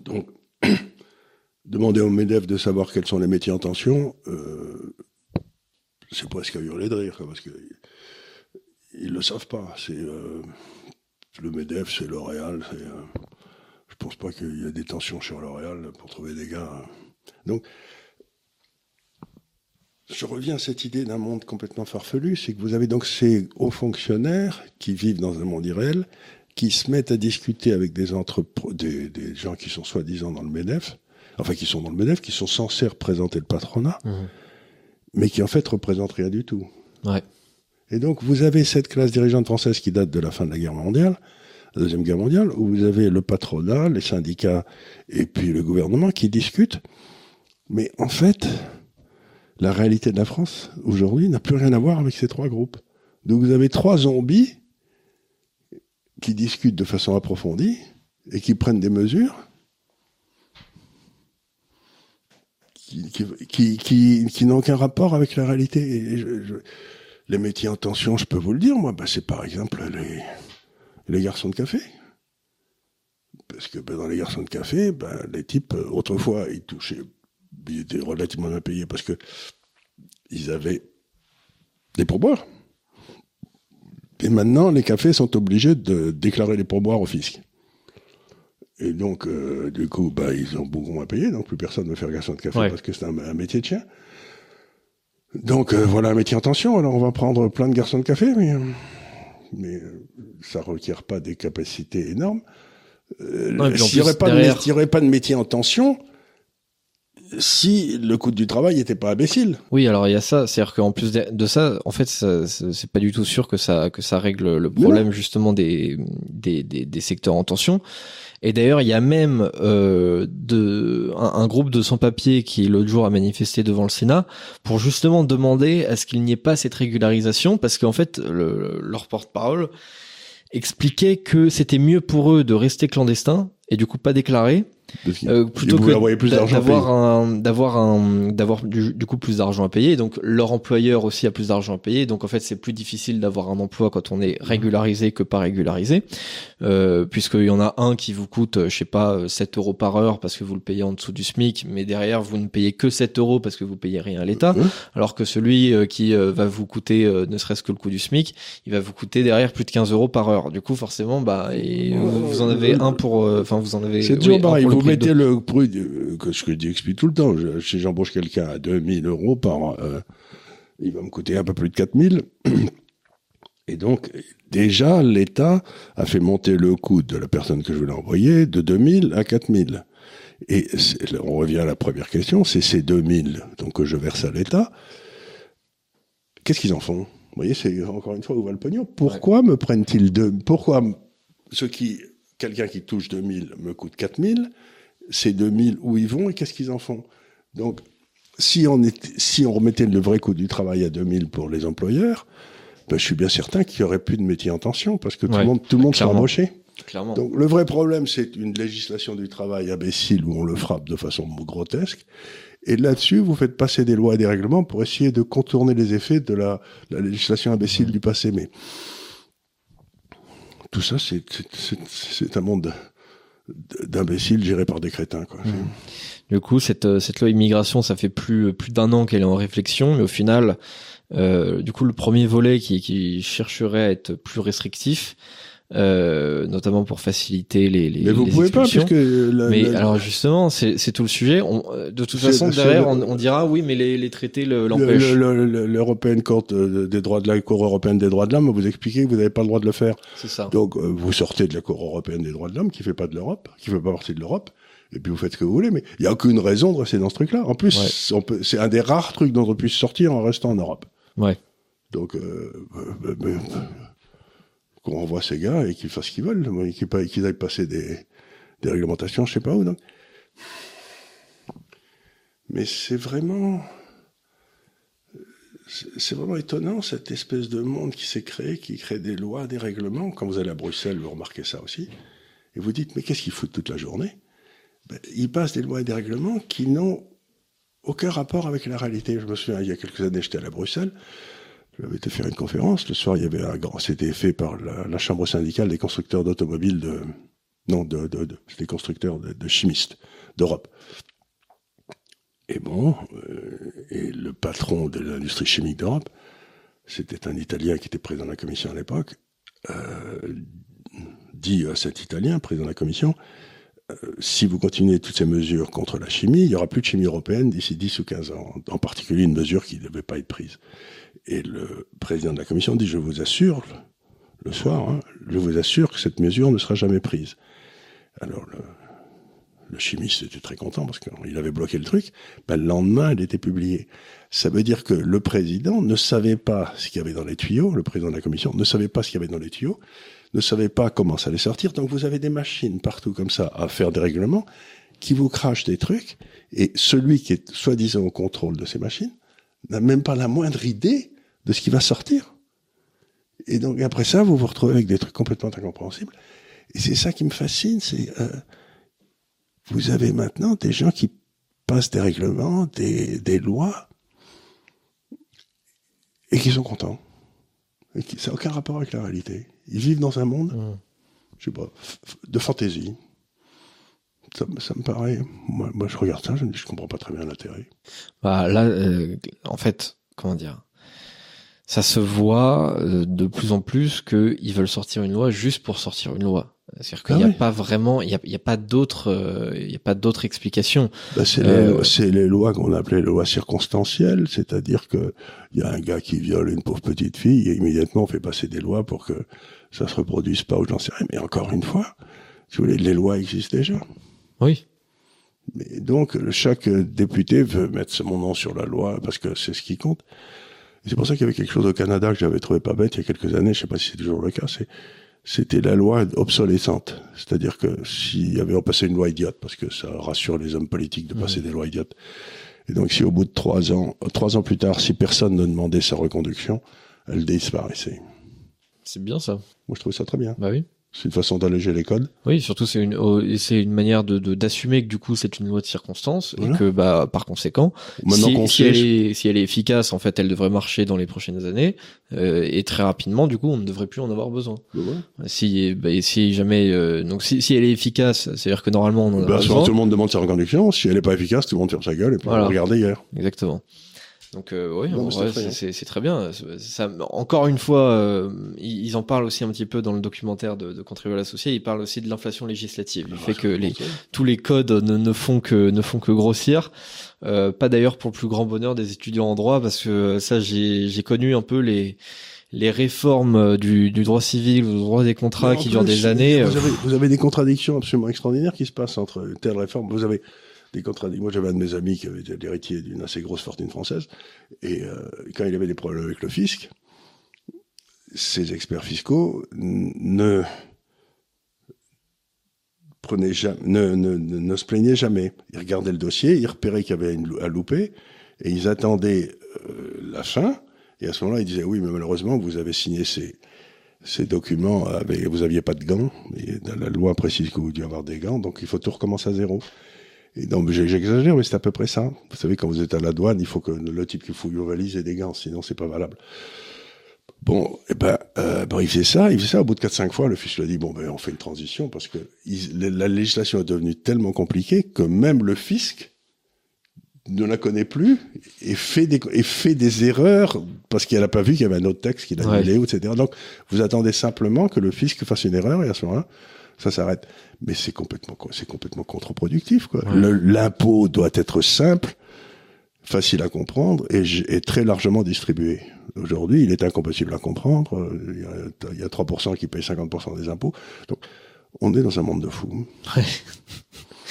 Donc, demander au MEDEF de savoir quels sont les métiers en tension, euh, c'est presque à hurler de rire, parce que ils le savent pas. C'est euh, le Medef, c'est L'Oréal. c'est, Euh, je pense pas qu'il y ait des tensions sur L'Oréal pour trouver des gars. hein. Donc, je reviens à cette idée d'un monde complètement farfelu, c'est que vous avez donc ces hauts fonctionnaires qui vivent dans un monde irréel, qui se mettent à discuter avec des, des, des gens qui sont soi-disant dans le MEDEF, enfin qui sont dans le MEDEF, qui sont censés représenter le patronat, Mhm. mais qui en fait représentent rien du tout. Ouais. Et donc, vous avez cette classe dirigeante française qui date de la fin de la guerre mondiale, la deuxième guerre mondiale, où vous avez le patronat, les syndicats et puis le gouvernement qui discutent. Mais en fait, la réalité de la France aujourd'hui n'a plus rien à voir avec ces trois groupes. Donc, vous avez trois zombies qui discutent de façon approfondie et qui prennent des mesures qui, qui, n'ont aucun rapport avec la réalité. Les métiers en tension, je peux vous le dire, moi, bah, c'est par exemple les, les garçons de café. Parce que bah, dans les garçons de café, bah, les types, euh, autrefois, ils touchaient, ils étaient relativement bien payés parce que ils avaient des pourboires. Et maintenant, les cafés sont obligés de déclarer les pourboires au fisc. Et donc, euh, du coup, bah, ils ont beaucoup moins payé, donc plus personne ne veut faire garçon de café Ouais. parce que c'est un, un métier de chien. Donc, euh, voilà un métier en tension. Alors, on va prendre plein de garçons de café, mais, euh, mais ça requiert pas des capacités énormes. Euh, S'il n'y aurait pas de métier en tension, si le coût du travail n'était pas imbécile. Oui, alors il y a ça, c'est-à-dire qu'en plus de, ça, en fait, c'est pas du tout sûr que ça que ça règle le problème justement des, des, des, des secteurs en tension. Et d'ailleurs, il y a même euh, de, un, groupe de sans-papiers qui l'autre jour a manifesté devant le Sénat pour justement demander à ce qu'il n'y ait pas cette régularisation, parce qu'en fait, le, leur porte-parole expliquait que c'était mieux pour eux de rester clandestins et du coup pas déclarés euh, plutôt que d'avoir un d'avoir un d'avoir du, coup plus d'argent à payer. Donc leur employeur aussi a plus d'argent à payer. Donc en fait c'est plus difficile d'avoir un emploi quand on est régularisé que pas régularisé. Euh, puisqu'il y en a un qui vous coûte je sais pas 7 euros par heure parce que vous le payez en dessous du SMIC mais derrière vous ne payez que 7 euros parce que vous payez rien à l'État. Alors que celui euh, qui euh, va vous coûter ne serait-ce que le coût du SMIC il va vous coûter derrière plus de 15 euros par heure. Du coup forcément bah et vous, en avez un pour enfin vous en avez c'est toujours pareil vous mettez le prix que ce que je dis explique tout le temps. si j'embauche quelqu'un à 2000 euros par, euh, il va me coûter un peu plus de 4000. Et donc, déjà, l'État a fait monter le coût de la personne que je voulais envoyer de 2000 à 4000. Et on revient à la première question, c'est ces 2000 donc, que je verse à l'État. Qu'est-ce qu'ils en font? Vous voyez, c'est encore une fois où va le pognon? Pourquoi me prennent-ils deux Pourquoi ceux qui quelqu'un qui touche 2000 me coûte 4000, ces 2000 où ils vont et qu'est-ce qu'ils en font? Donc, si on, si on remettait le vrai coût du travail à 2000 pour les employeurs, ben, je suis bien certain qu'il y aurait plus de métiers en tension parce que tout le monde, tout le monde sera embauché. Clairement. Donc le vrai problème, c'est une législation du travail imbécile où on le frappe de façon grotesque. Et là-dessus, vous faites passer des lois et des règlements pour essayer de contourner les effets de la, la législation imbécile du passé. Mais tout ça, c'est un monde d'imbéciles gérés par des crétins. Quoi. Mmh. Du coup, cette, euh, cette loi immigration, ça fait plus, plus d'un an qu'elle est en réflexion, mais au final, euh, du coup, le premier volet qui, qui chercherait à être plus restrictif, euh, notamment pour faciliter les les Mais vous pouvez pas puisque mais alors justement c'est tout le sujet. On, de toute façon derrière on, on, dira oui mais les, les traités l'empêchent. L'européenne Cour des droits de la Cour européenne des droits de l'homme vous expliquez que vous n'avez pas le droit de le faire. C'est ça. Donc euh, vous sortez de la Cour européenne des droits de l'homme qui fait pas de l'Europe, qui fait pas partie de l'Europe. Et puis vous faites ce que vous voulez, mais il y a aucune raison de rester dans ce truc-là. En plus, c'est un des rares trucs dont on puisse sortir en restant en Europe. Ouais. Donc, euh, euh qu'on renvoie ces gars et qu'ils fassent ce qu'ils veulent, qu'ils aillent passer des, réglementations, je sais pas où. Mais c'est vraiment, c'est vraiment étonnant cette espèce de monde qui s'est créé, qui crée des lois, des règlements. Quand vous allez à Bruxelles, vous remarquez ça aussi, et vous dites mais qu'est-ce qu'ils foutent toute la journée? Ben, Ils passent des lois et des règlements qui n'ont aucun rapport avec la réalité. Je me souviens, il y a quelques années, j'étais à Bruxelles. J'avais été faire une conférence. Le soir, il y avait un grand. C'était fait par la, chambre syndicale des constructeurs d'automobiles de. Non, de, constructeurs de, chimistes d'Europe. Et bon, euh, et le patron de l'industrie chimique d'Europe, c'était un Italien qui était président de la commission à l'époque, euh, dit à cet Italien, président de la commission, euh, si vous continuez toutes ces mesures contre la chimie, il n'y aura plus de chimie européenne d'ici 10 ou 15 ans, en particulier une mesure qui ne devait pas être prise. Et le président de la commission dit, je vous assure, le soir, hein, je vous assure que cette mesure ne sera jamais prise. Alors le, le chimiste était très content parce qu'il avait bloqué le truc. Ben, le lendemain, elle était publiée. Ça veut dire que le président ne savait pas ce qu'il y avait dans les tuyaux, le président de la commission ne savait pas ce qu'il y avait dans les tuyaux, ne savait pas comment ça allait sortir. Donc vous avez des machines partout comme ça à faire des règlements qui vous crachent des trucs. Et celui qui est soi-disant au contrôle de ces machines n'a même pas la moindre idée de ce qui va sortir. Et donc après ça, vous vous retrouvez avec des trucs complètement incompréhensibles. Et c'est ça qui me fascine, c'est euh, vous avez maintenant des gens qui passent des règlements, des, des lois, et qui sont contents. Et qui, ça n'a aucun rapport avec la réalité. Ils vivent dans un monde, mmh. je sais pas, de fantaisie. Ça, ça, me paraît. Moi, moi, je regarde ça, je me dis, je comprends pas très bien l'intérêt. Bah là, euh, en fait, comment dire Ça se voit euh, de plus en plus qu'ils veulent sortir une loi juste pour sortir une loi. C'est-à-dire qu'il n'y a ah pas vraiment, il n'y a, a pas d'autres, euh, il y a pas d'autres explications. Bah c'est euh, les, les, lois qu'on appelait les lois circonstancielles, c'est-à-dire que il y a un gars qui viole une pauvre petite fille et immédiatement on fait passer des lois pour que ça se reproduise pas ou j'en sais rien. Mais encore une fois, si vous voulez, les lois existent déjà. Oui. Mais donc, chaque député veut mettre mon nom sur la loi parce que c'est ce qui compte. C'est pour ça qu'il y avait quelque chose au Canada que j'avais trouvé pas bête il y a quelques années, je sais pas si c'est toujours le cas, c'est c'était la loi obsolescente. C'est-à-dire que s'il y avait passé une loi idiote, parce que ça rassure les hommes politiques de passer des lois idiotes, et donc si au bout de trois ans, trois ans plus tard, si personne ne demandait sa reconduction, elle disparaissait. C'est bien ça. Moi je trouve ça très bien. Bah oui. C'est une façon d'alléger les codes. Oui, surtout c'est une oh, c'est une manière de d'assumer que du coup c'est une loi de circonstance Voilà. et que bah par conséquent Maintenant si, qu'on si sait- elle est si elle est efficace en fait elle devrait marcher dans les prochaines années euh, et très rapidement du coup on ne devrait plus en avoir besoin. Voilà. Si bah, si jamais euh, donc si, si elle est efficace c'est à dire que normalement on en a besoin. tout le monde demande sa reconduction. Si elle n'est pas efficace, tout le monde ferme sa gueule et puis Voilà. regardez hier. Exactement. Donc euh, oui, c'est très bien. Ça, encore une fois, euh, ils ils en parlent aussi un petit peu dans le documentaire de, de Contribuable associé. Ils parlent aussi de l'inflation législative, Ah, du fait que les, tous les codes ne, ne font que ne font que grossir. Euh, pas d'ailleurs pour le plus grand bonheur des étudiants en droit, parce que ça, j'ai connu un peu les les réformes euh, du, du droit civil ou du droit des contrats qui durent des années. Vous euh, avez, vous avez des contradictions absolument extraordinaires qui se passent entre telle réforme. Vous avez Moi, j'avais un de mes amis qui avait l'héritier d'une assez grosse fortune française. Et euh, quand il avait des problèmes avec le fisc, ces experts fiscaux ne prenaient ne, ne, ne, ne se plaignaient jamais. Ils regardaient le dossier, ils repéraient qu'il y avait une, à louper, et ils attendaient euh, la fin. Et à ce moment-là, ils disaient oui, mais malheureusement, vous avez signé ces, ces documents, vous aviez pas de gants, et la loi précise que vous deviez avoir des gants, donc il faut tout recommencer à zéro. Et donc j'exagère, mais c'est à peu près ça. Vous savez, quand vous êtes à la douane, il faut que le type qui fouille vos valises ait des gants, sinon c'est pas valable. Bon, eh ben, euh, il faisait ça, il faisait ça au bout de 4-5 fois, le fisc lui a dit, bon, ben, on fait une transition, parce que la législation est devenue tellement compliquée que même le fisc ne la connaît plus et fait des, et fait des erreurs parce qu'elle n'a pas vu qu'il y avait un autre texte qui l'a Ouais. annulé, etc. Donc, vous attendez simplement que le fisc fasse une erreur et à ce moment-là, ça s'arrête. Mais c'est complètement, co- c'est complètement contre-productif, quoi. Ouais. L'impôt doit être simple, facile à comprendre et, très largement distribué. Aujourd'hui, il est incompatible à comprendre. Il y a, il y a 3% qui payent 50% des impôts. Donc, on est dans un monde de fous. Ouais.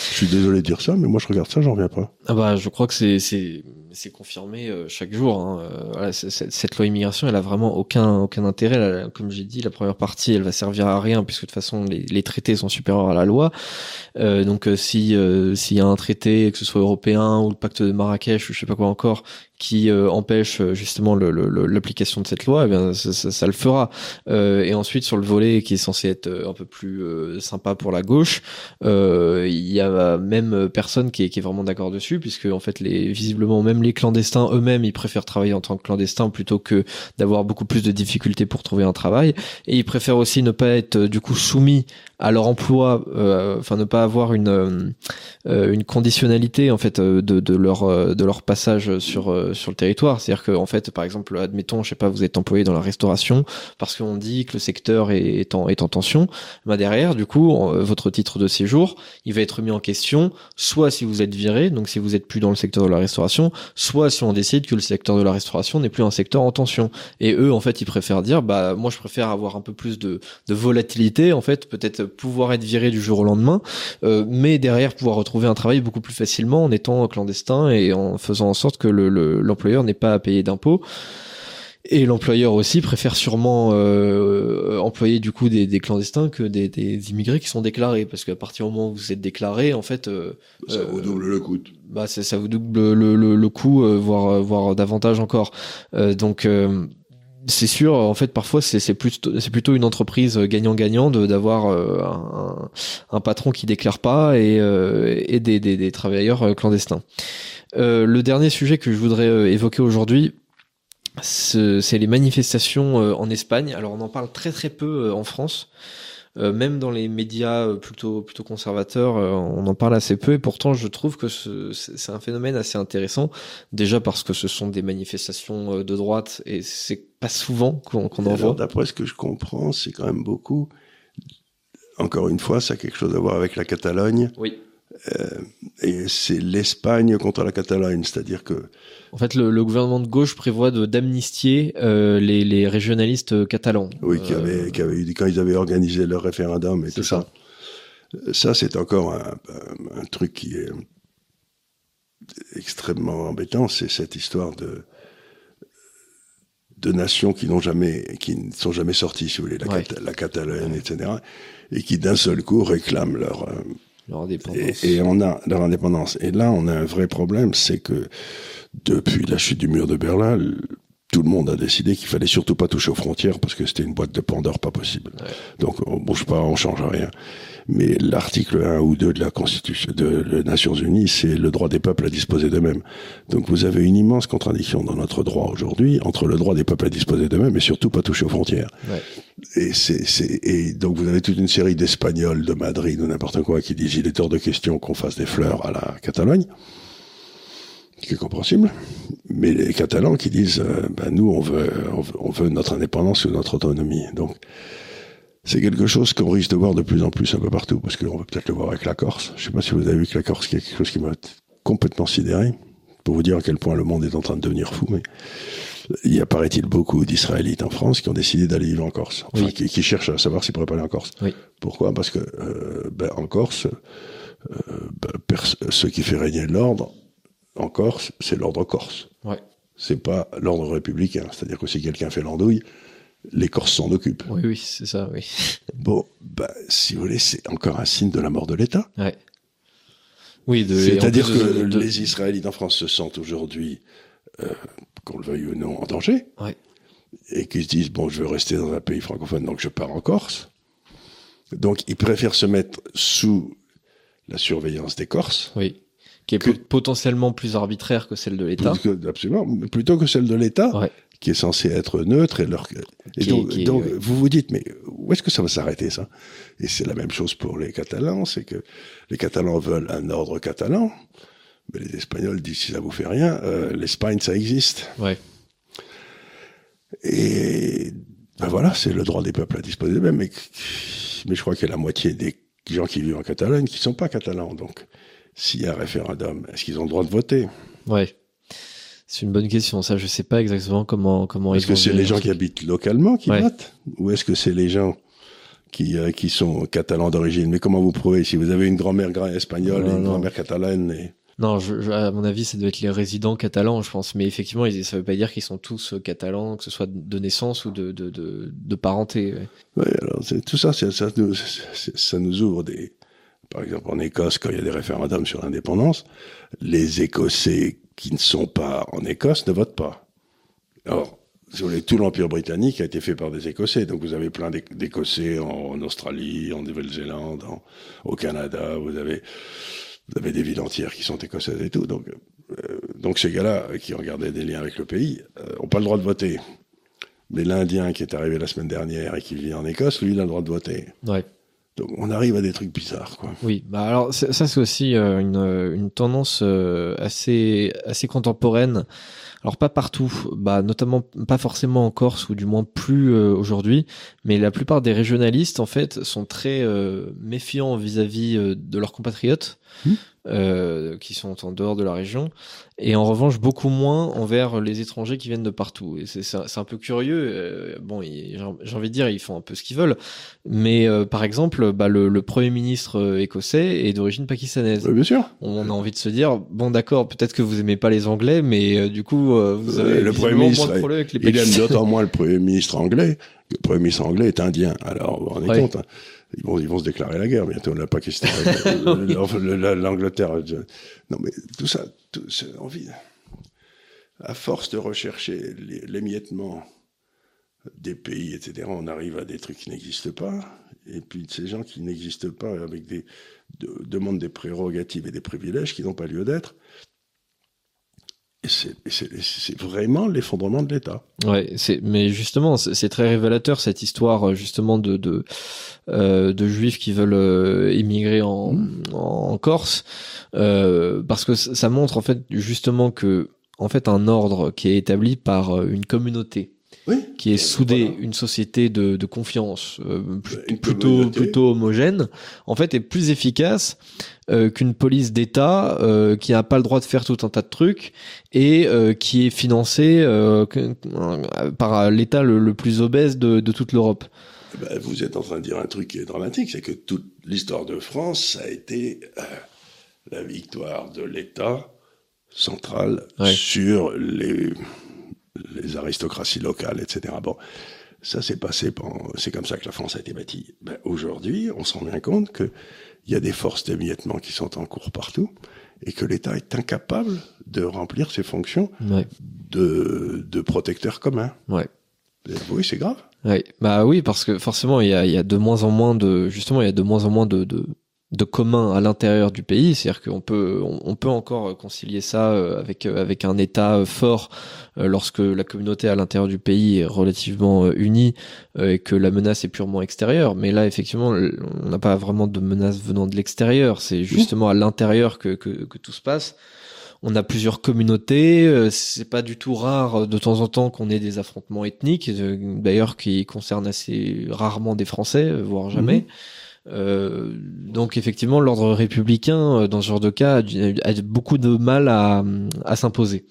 Je suis désolé de dire ça, mais moi, je regarde ça, j'en reviens pas. Ah bah, je crois que c'est c'est confirmé euh, chaque jour. Hein. Euh, voilà, cette loi immigration, elle a vraiment aucun aucun intérêt. Comme j'ai dit, la première partie, elle va servir à rien puisque de toute façon les, les traités sont supérieurs à la loi. Euh, donc euh, si s'il y a un traité, que ce soit européen ou le pacte de Marrakech ou je sais pas quoi encore, qui empêche justement l'application de cette loi, eh bien ça, ça- ça le fera. Et ensuite sur le volet qui est censé être un peu plus sympa pour la gauche, il y a même personne qui est, qui est vraiment d'accord dessus, puisque en fait les visiblement même les clandestins eux-mêmes ils préfèrent travailler en tant que clandestins plutôt que d'avoir beaucoup plus de difficultés pour trouver un travail, et ils préfèrent aussi ne pas être euh, du coup soumis à leur emploi, euh, enfin ne pas avoir une euh, euh, une conditionnalité en fait de, de leur de leur passage sur sur le territoire. C'est-à-dire que en fait, par exemple, admettons, je sais pas, vous êtes employé dans la restauration parce qu'on dit que le secteur est, est en est en tension. Bah derrière, du coup, votre titre de séjour, il va être mis en question, soit si vous êtes viré, donc si vous êtes plus dans le secteur de la restauration, soit si on décide que le secteur de la restauration n'est plus un secteur en tension. Et eux, en fait, ils préfèrent dire, bah moi, je préfère avoir un peu plus de volatilité, en fait, peut-être pouvoir être viré du jour au lendemain, euh, mais derrière pouvoir retrouver un travail beaucoup plus facilement en étant clandestin et en faisant en sorte que le- le- l'employeur n'ait pas à payer d'impôts. Et l'employeur aussi préfère sûrement euh, employer du coup des, des clandestins que des, des immigrés qui sont déclarés, parce qu'à partir du moment où vous êtes déclaré, en fait, euh, Ça Euh, vous double le coût. bah ça vous double le, le, le coût, euh, voire voire davantage encore. Euh, donc euh, c'est sûr, en fait, parfois c'est c'est plutôt c'est plutôt une entreprise gagnant-gagnant de d'avoir euh, un, un patron qui déclare pas et euh, et des, des des travailleurs euh, clandestins. Euh, le dernier sujet que je voudrais euh, évoquer aujourd'hui, c'est les manifestations euh, en Espagne. Alors on en parle très très peu euh, en France. Euh, même dans les médias plutôt plutôt conservateurs, euh, on en parle assez peu et pourtant je trouve que ce- c'est un phénomène assez intéressant. Déjà parce que ce sont des manifestations de droite et c'est pas souvent qu'on en Alors, voit. D'après ce que je comprends, c'est quand même beaucoup. Encore une fois, ça a quelque chose à voir avec la Catalogne. Oui. Et c'est l'Espagne contre la Catalogne. C'est-à-dire que En fait, le, le gouvernement de gauche prévoit d'amnistier euh, les, les régionalistes euh, catalans. Oui, qui Euh, avait, qui avait eu, quand ils avaient organisé leur référendum et tout ça. Euh, Ça, c'est encore un, truc qui est extrêmement embêtant, c'est cette histoire de de nations qui n'ont jamais, qui ne sont jamais sorties, si vous voulez, la, Ouais. Cata- la Catalogne, etc., et qui d'un seul coup réclament leur euh, Et, et on a leur indépendance. Et là, on a un vrai problème, c'est que depuis la chute du mur de Berlin, tout le monde a décidé qu'il fallait surtout pas toucher aux frontières parce que c'était une boîte de Pandore pas possible. Ouais. Donc on bouge pas, on change rien. Mais l'article 1 ou 2 de la Constitution de les Nations Unies, c'est le droit des peuples à disposer d'eux-mêmes. Donc vous avez une immense contradiction dans notre droit aujourd'hui entre le droit des peuples à disposer d'eux-mêmes et surtout pas toucher aux frontières. Ouais. Et c'est, et donc vous avez toute une série d'Espagnols de Madrid ou n'importe quoi qui disent il est hors de question qu'on fasse des fleurs à la Catalogne, qui est compréhensible. Mais les Catalans qui disent euh, ben nous on veut, on veut on veut notre indépendance ou notre autonomie. Donc c'est quelque chose qu'on risque de voir de plus en plus un peu partout, parce qu'on va peut-être le voir avec la Corse. Je sais pas si vous avez vu que la Corse, c'est quelque chose qui m'a complètement sidéré, pour vous dire à quel point le monde est en train de devenir fou. Mais il y a, paraît-il, beaucoup d'Israélites en France qui ont décidé d'aller vivre en Corse, enfin, Oui. qui, qui cherchent à savoir s'ils pourraient pas aller en Corse. Oui. Pourquoi? Parce que euh, ben, en Corse, euh, ben, ce qui fait régner l'ordre en Corse, c'est l'ordre corse. Ouais. C'est pas l'ordre républicain. C'est-à-dire que si quelqu'un fait l'andouille, les Corses s'en occupent. Oui, oui, c'est ça, oui. Bon, bah, si vous voulez, c'est encore un signe de la mort de l'État. Ouais. Oui, C'est-à-dire que de- de- les Israélites en France se sentent aujourd'hui, euh, qu'on le veuille ou non, en danger. Ouais. Et qu'ils se disent, bon, je veux rester dans un pays francophone, donc je pars en Corse. Donc, ils préfèrent se mettre sous la surveillance des Corses. Oui. Qui est Que- potentiellement plus arbitraire que celle de l'État. Absolument, plutôt que celle de l'État, Ouais. qui est censé être neutre et leur. Et est- donc, est- vous vous dites, mais où est-ce que ça va s'arrêter ça? Et c'est la même chose pour les Catalans, c'est que les Catalans veulent un ordre catalan, mais les Espagnols disent si ça vous fait rien, euh, l'Espagne ça existe. Ouais. Et ben voilà, c'est le droit des peuples à disposer d'eux-mêmes. Mais, mais je crois qu'il y a la moitié des gens qui vivent en Catalogne qui sont pas catalans. Donc, s'il y a un référendum, est-ce qu'ils ont le droit de voter? Ouais. C'est une bonne question. Ça, je sais pas exactement comment comment Est-ce que c'est les gens qui habitent localement qui Ouais. votent? Ou est-ce que c'est les gens qui, euh, qui sont catalans d'origine? Mais comment vous prouvez? Si vous avez une grand-mère gra- espagnole Non, et une grand-mère catalane et... Non, je, je- à mon avis, ça doit être les résidents catalans, je pense. Mais effectivement, ça veut pas dire qu'ils sont tous euh, catalans, que ce soit de naissance ou de de, de, de parenté. ouais. Ouais, alors tout ça, nous, ça nous ouvre des... Par exemple, en Écosse, quand il y a des référendums sur l'indépendance, les Écossais qui ne sont pas en Écosse ne votent pas. Or, si vous voulez, tout l'Empire britannique a été fait par des Écossais. Donc vous avez plein d'Éc- d'Écossais en, Australie, en Nouvelle-Zélande, au Canada. Vous avez, vous avez des villes entières qui sont écossaises et tout. Donc, euh, donc ces gars-là, qui ont gardé des liens avec le pays, euh, pas le droit de voter. Mais l'Indien qui est arrivé la semaine dernière et qui vit en Écosse, lui, il a le droit de voter. Ouais. Donc on arrive à des trucs bizarres, quoi. Oui, bah alors c'est- ça c'est aussi euh, une, euh, une tendance euh, assez assez contemporaine. Alors pas partout, bah notamment pas forcément en Corse ou du moins plus euh, aujourd'hui, mais la plupart des régionalistes en fait sont très euh, méfiants vis-à-vis euh, de leurs compatriotes Hmm. Euh, qui sont en dehors de la région, et en revanche beaucoup moins envers les étrangers qui viennent de partout. Et c'est c'est un peu curieux. euh, bon, ils- j'ai envie de dire ils font un peu ce qu'ils veulent, mais euh, par exemple, bah, le, le premier ministre écossais est d'origine pakistanaise. Bien sûr. On a envie de se dire, bon d'accord, peut-être que vous aimez pas les Anglais, mais du coup, vous avez le Premier moins ministre, de problèmes avec les Il aime Pakistanais. d'autant moins le Premier ministre anglais. que Le Premier ministre anglais est indien. Alors, vous vous rendez Ouais. compte hein. Ils, vont, ils vont se déclarer la guerre bientôt, le Pakistan, le- le- le- le- l'Angleterre. je- Non, mais tout ça, tout, c'est envie. À force de rechercher l'émiettement des pays, etc., on arrive à des trucs qui n'existent pas. Et puis, ces gens qui n'existent pas avec des de- demandent des prérogatives et des privilèges qui n'ont pas lieu d'être. C'est- vraiment l'effondrement de l'État. Ouais, c'est mais justement, c'est très révélateur cette histoire euh, justement de de euh, de juifs qui veulent euh, immigrer en en Corse euh, parce que ça ça montre en fait justement que en fait un ordre qui est établi par euh, une communauté Oui. qui est soudée, Voilà. une société de, de confiance euh, plus- Une plutôt plutôt homogène, en fait est plus efficace euh, qu'une police d'État euh, qui n'a pas le droit de faire tout un tas de trucs et euh, qui est financée euh, que- euh, par l'État le, le plus obèse de, de toute l'Europe. Eh ben, vous êtes en train de dire un truc qui est dramatique, c'est que toute l'histoire de France, a été euh, la victoire de l'État centrale Ouais. sur les, les aristocraties locales, etc. Bon, ça s'est passé, pendant- c'est comme ça que la France a été bâtie. Ben, Aujourd'hui, on se rend bien compte qu'il y a des forces d'émiettement qui sont en cours partout et que l'État est incapable de remplir ses fonctions Ouais. de, de protecteur commun. Ouais. Oui, c'est grave. Ouais, bah oui, parce que forcément, il y a, il y a de moins en moins de, justement, il y a de moins en moins de, de, de communs à l'intérieur du pays. C'est-à-dire qu'on peut, on, on peut encore concilier ça euh, avec, euh, avec un État euh, fort lorsque la communauté à l'intérieur du pays est relativement unie et que la menace est purement extérieure. Mais là, effectivement, on n'a pas vraiment de menace venant de l'extérieur. C'est justement à l'intérieur que, que, que tout se passe. On a plusieurs communautés. C'est pas du tout rare de temps en temps qu'on ait des affrontements ethniques, d'ailleurs qui concernent assez rarement des Français, voire jamais. Euh, donc effectivement, l'ordre républicain euh, dans ce genre de cas a, beaucoup de mal à, à s'imposer.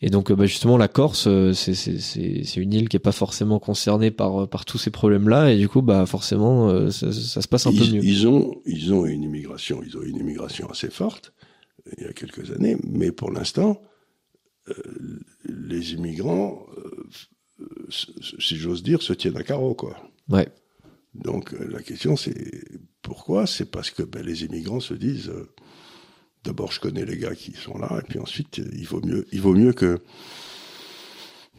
Et donc euh, bah, justement, la Corse, euh, c'est une île qui est pas forcément concernée par par tous ces problèmes-là, et du coup, bah forcément, euh, ça, ça se passe un peu mieux. ils ont, ils ont une immigration, ils ont une immigration assez forte euh, il y a quelques années, mais pour l'instant, euh, les immigrants, euh, euh, si j'ose dire, se tiennent à carreau, quoi. Ouais. Donc euh, la question c'est pourquoi? C'est parce que ben, les immigrants se disent euh, d'abord je connais les gars qui sont là et puis ensuite euh, il vaut mieux il vaut mieux que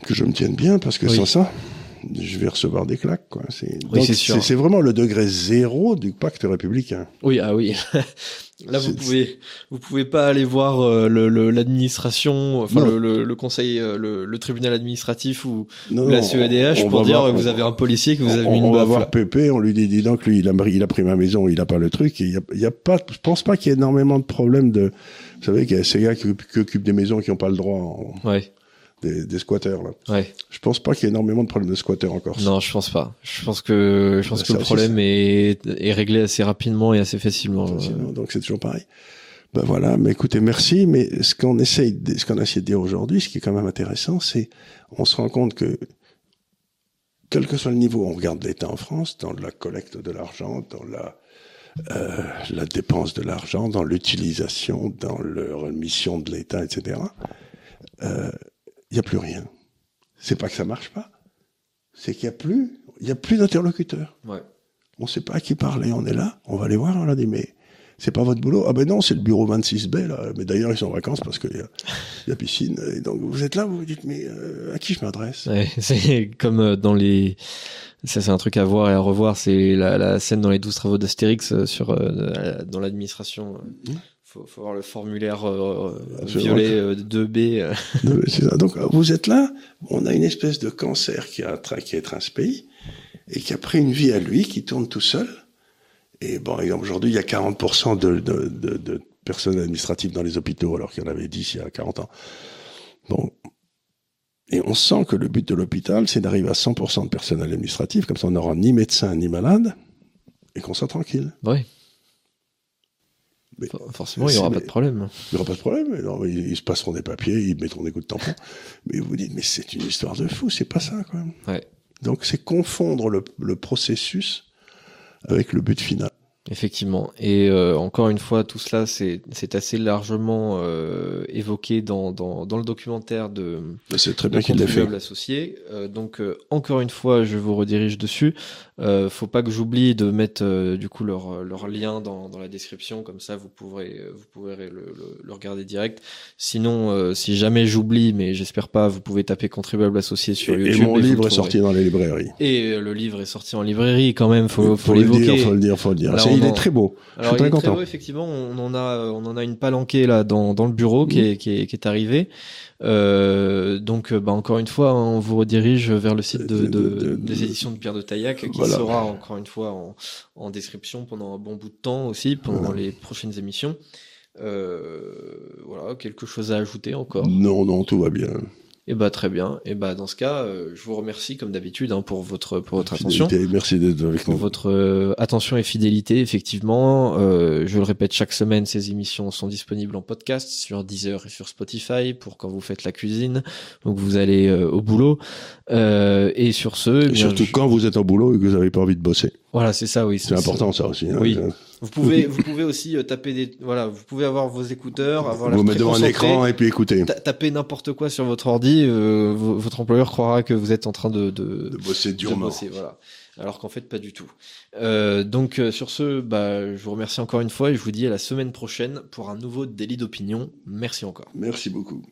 que je me tienne bien parce que Oui. sans ça je vais recevoir des claques quoi. C'est Oui, c'est vraiment le degré zéro du pacte républicain. Oui, ah oui. Là, vous pouvez, vous pouvez pas aller voir euh, le- le- l'administration, enfin le, le, le conseil, euh, le, le tribunal administratif ou, Non, ou la CEDH pour va dire voir- que vous avez un policier que vous avez on, mis une on va baffe. voir là. Pépé, on lui dit, dis donc, lui, il a, il a pris ma maison, il a pas le truc. Il y a, il y a pas, je pense pas qu'il y ait énormément de problèmes de, vous savez qu'il y a ces gars qui, qui occupent des maisons qui n'ont pas le droit, en- Ouais, des, des squatteurs, là. ouais. Je pense pas qu'il y ait énormément de problèmes de squatteurs en Corse. Non, je pense pas. Je pense que, je pense Bah, que le problème est, est réglé assez rapidement et assez facilement. Facilement, donc c'est toujours pareil. Ben voilà, mais écoutez, merci. Mais ce qu'on essaye, de- ce qu'on a essayé de dire aujourd'hui, ce qui est quand même intéressant, c'est, on se rend compte que, quel que soit le niveau, on regarde l'État en France, dans la collecte de l'argent, dans la, euh, la dépense de l'argent, dans l'utilisation, dans la mission de l'État, etc. euh, Il n'y a plus rien. C'est pas que ça marche pas, c'est qu'il y a plus, il y a plus d'interlocuteurs. Ouais. On sait pas à qui parler, on est là, on va les voir, on leur dit, mais c'est pas votre boulot. Ah ben non, c'est le bureau 26B, là. Mais d'ailleurs, ils sont en vacances parce qu'il y y a piscine. Et donc, vous êtes là, vous vous dites, mais euh, à qui je m'adresse? Ouais, c'est comme euh, dans les. Ça, c'est un truc à voir et à revoir. C'est la, la scène dans les 12 travaux d'Astérix euh, sur euh, dans l'administration. Mhm. Faut, faut voir le formulaire euh, Absolument. violet euh, 2B. euh. Donc, vous êtes là, on a une espèce de cancer qui a, qui a pays et qui a pris une vie à lui, qui tourne tout seul. Et bon, aujourd'hui, il y a 40% de, de, de, de personnes administratives dans les hôpitaux, alors qu'il y en avait 10 il y a 40 ans. Bon. Et on sent que le but de l'hôpital, c'est d'arriver à 100% de personnel administratif, comme ça on n'aura ni médecin ni malade, et qu'on soit tranquille. Ouais. Mais- Forcément, il y aura pas de problème. Il n'y aura pas de problème. Alors, ils, ils se passeront des papiers, ils mettront des coups de tampon. mais vous dites, mais c'est une histoire de fou, c'est pas ça, quand même. Ouais. Donc, c'est confondre le, le processus avec le but final. Effectivement. Et euh, encore une fois, tout cela, c'est assez largement euh, évoqué dans, dans, dans le documentaire de, C'est très bien qu'il l'ait fait. associés. Euh, donc encore une fois, je vous redirige dessus. Euh, faut pas que j'oublie de mettre euh, du coup leur, leur lien dans, dans la description, comme ça vous pourrez vous pourrez le, le, le regarder direct. Sinon, euh, si jamais j'oublie, mais j'espère pas, vous pouvez taper contribuables associés sur Et, et YouTube. mon vous le livre est sorti dans les librairies. Et euh, le livre est sorti en librairie quand même. Faut, faut le l'évoquer. dire, faut le dire, faut le dire. Il en- est très beau. Je Alors suis il très beau, effectivement. On en a, on en a une palanquée là dans, dans le bureau qui, est, qui, est, qui est arrivée. Euh, donc, euh, bah, encore une fois, hein, on vous redirige vers le site de, De- de- de- de- des éditions de Pierre de Taillac, qui Voilà. Sera encore une fois en, en description pendant un bon bout de temps aussi, pendant Voilà. les prochaines émissions. Euh, voilà, quelque chose à ajouter encore? Non, non, tout va bien. Et bah très bien. Et bah dans ce cas, euh, je vous remercie comme d'habitude hein, pour votre pour votre attention. Merci d'être avec Pour nous. votre euh, attention et fidélité, effectivement, euh, je le répète chaque semaine, ces émissions sont disponibles en podcast sur Deezer et sur Spotify pour quand vous faites la cuisine, donc vous allez au boulot. Et sur ce, eh Et bien, surtout je- quand vous êtes au boulot et que vous n'avez pas envie de bosser. voilà, c'est ça, oui. C'est important ça aussi. hein. Oui. Vous pouvez, vous pouvez aussi euh, taper des, voilà, vous pouvez avoir vos écouteurs, avoir la Vous mettez devant un écran et puis écouter. Taper n'importe quoi sur votre ordi, euh, votre employeur croira que vous êtes en train de de, de bosser durement. De bosser, voilà. Alors qu'en fait pas du tout. Euh, donc euh, sur ce, bah, je vous remercie encore une fois et je vous dis à la semaine prochaine pour un nouveau délit d'opinion. Merci encore. Merci beaucoup.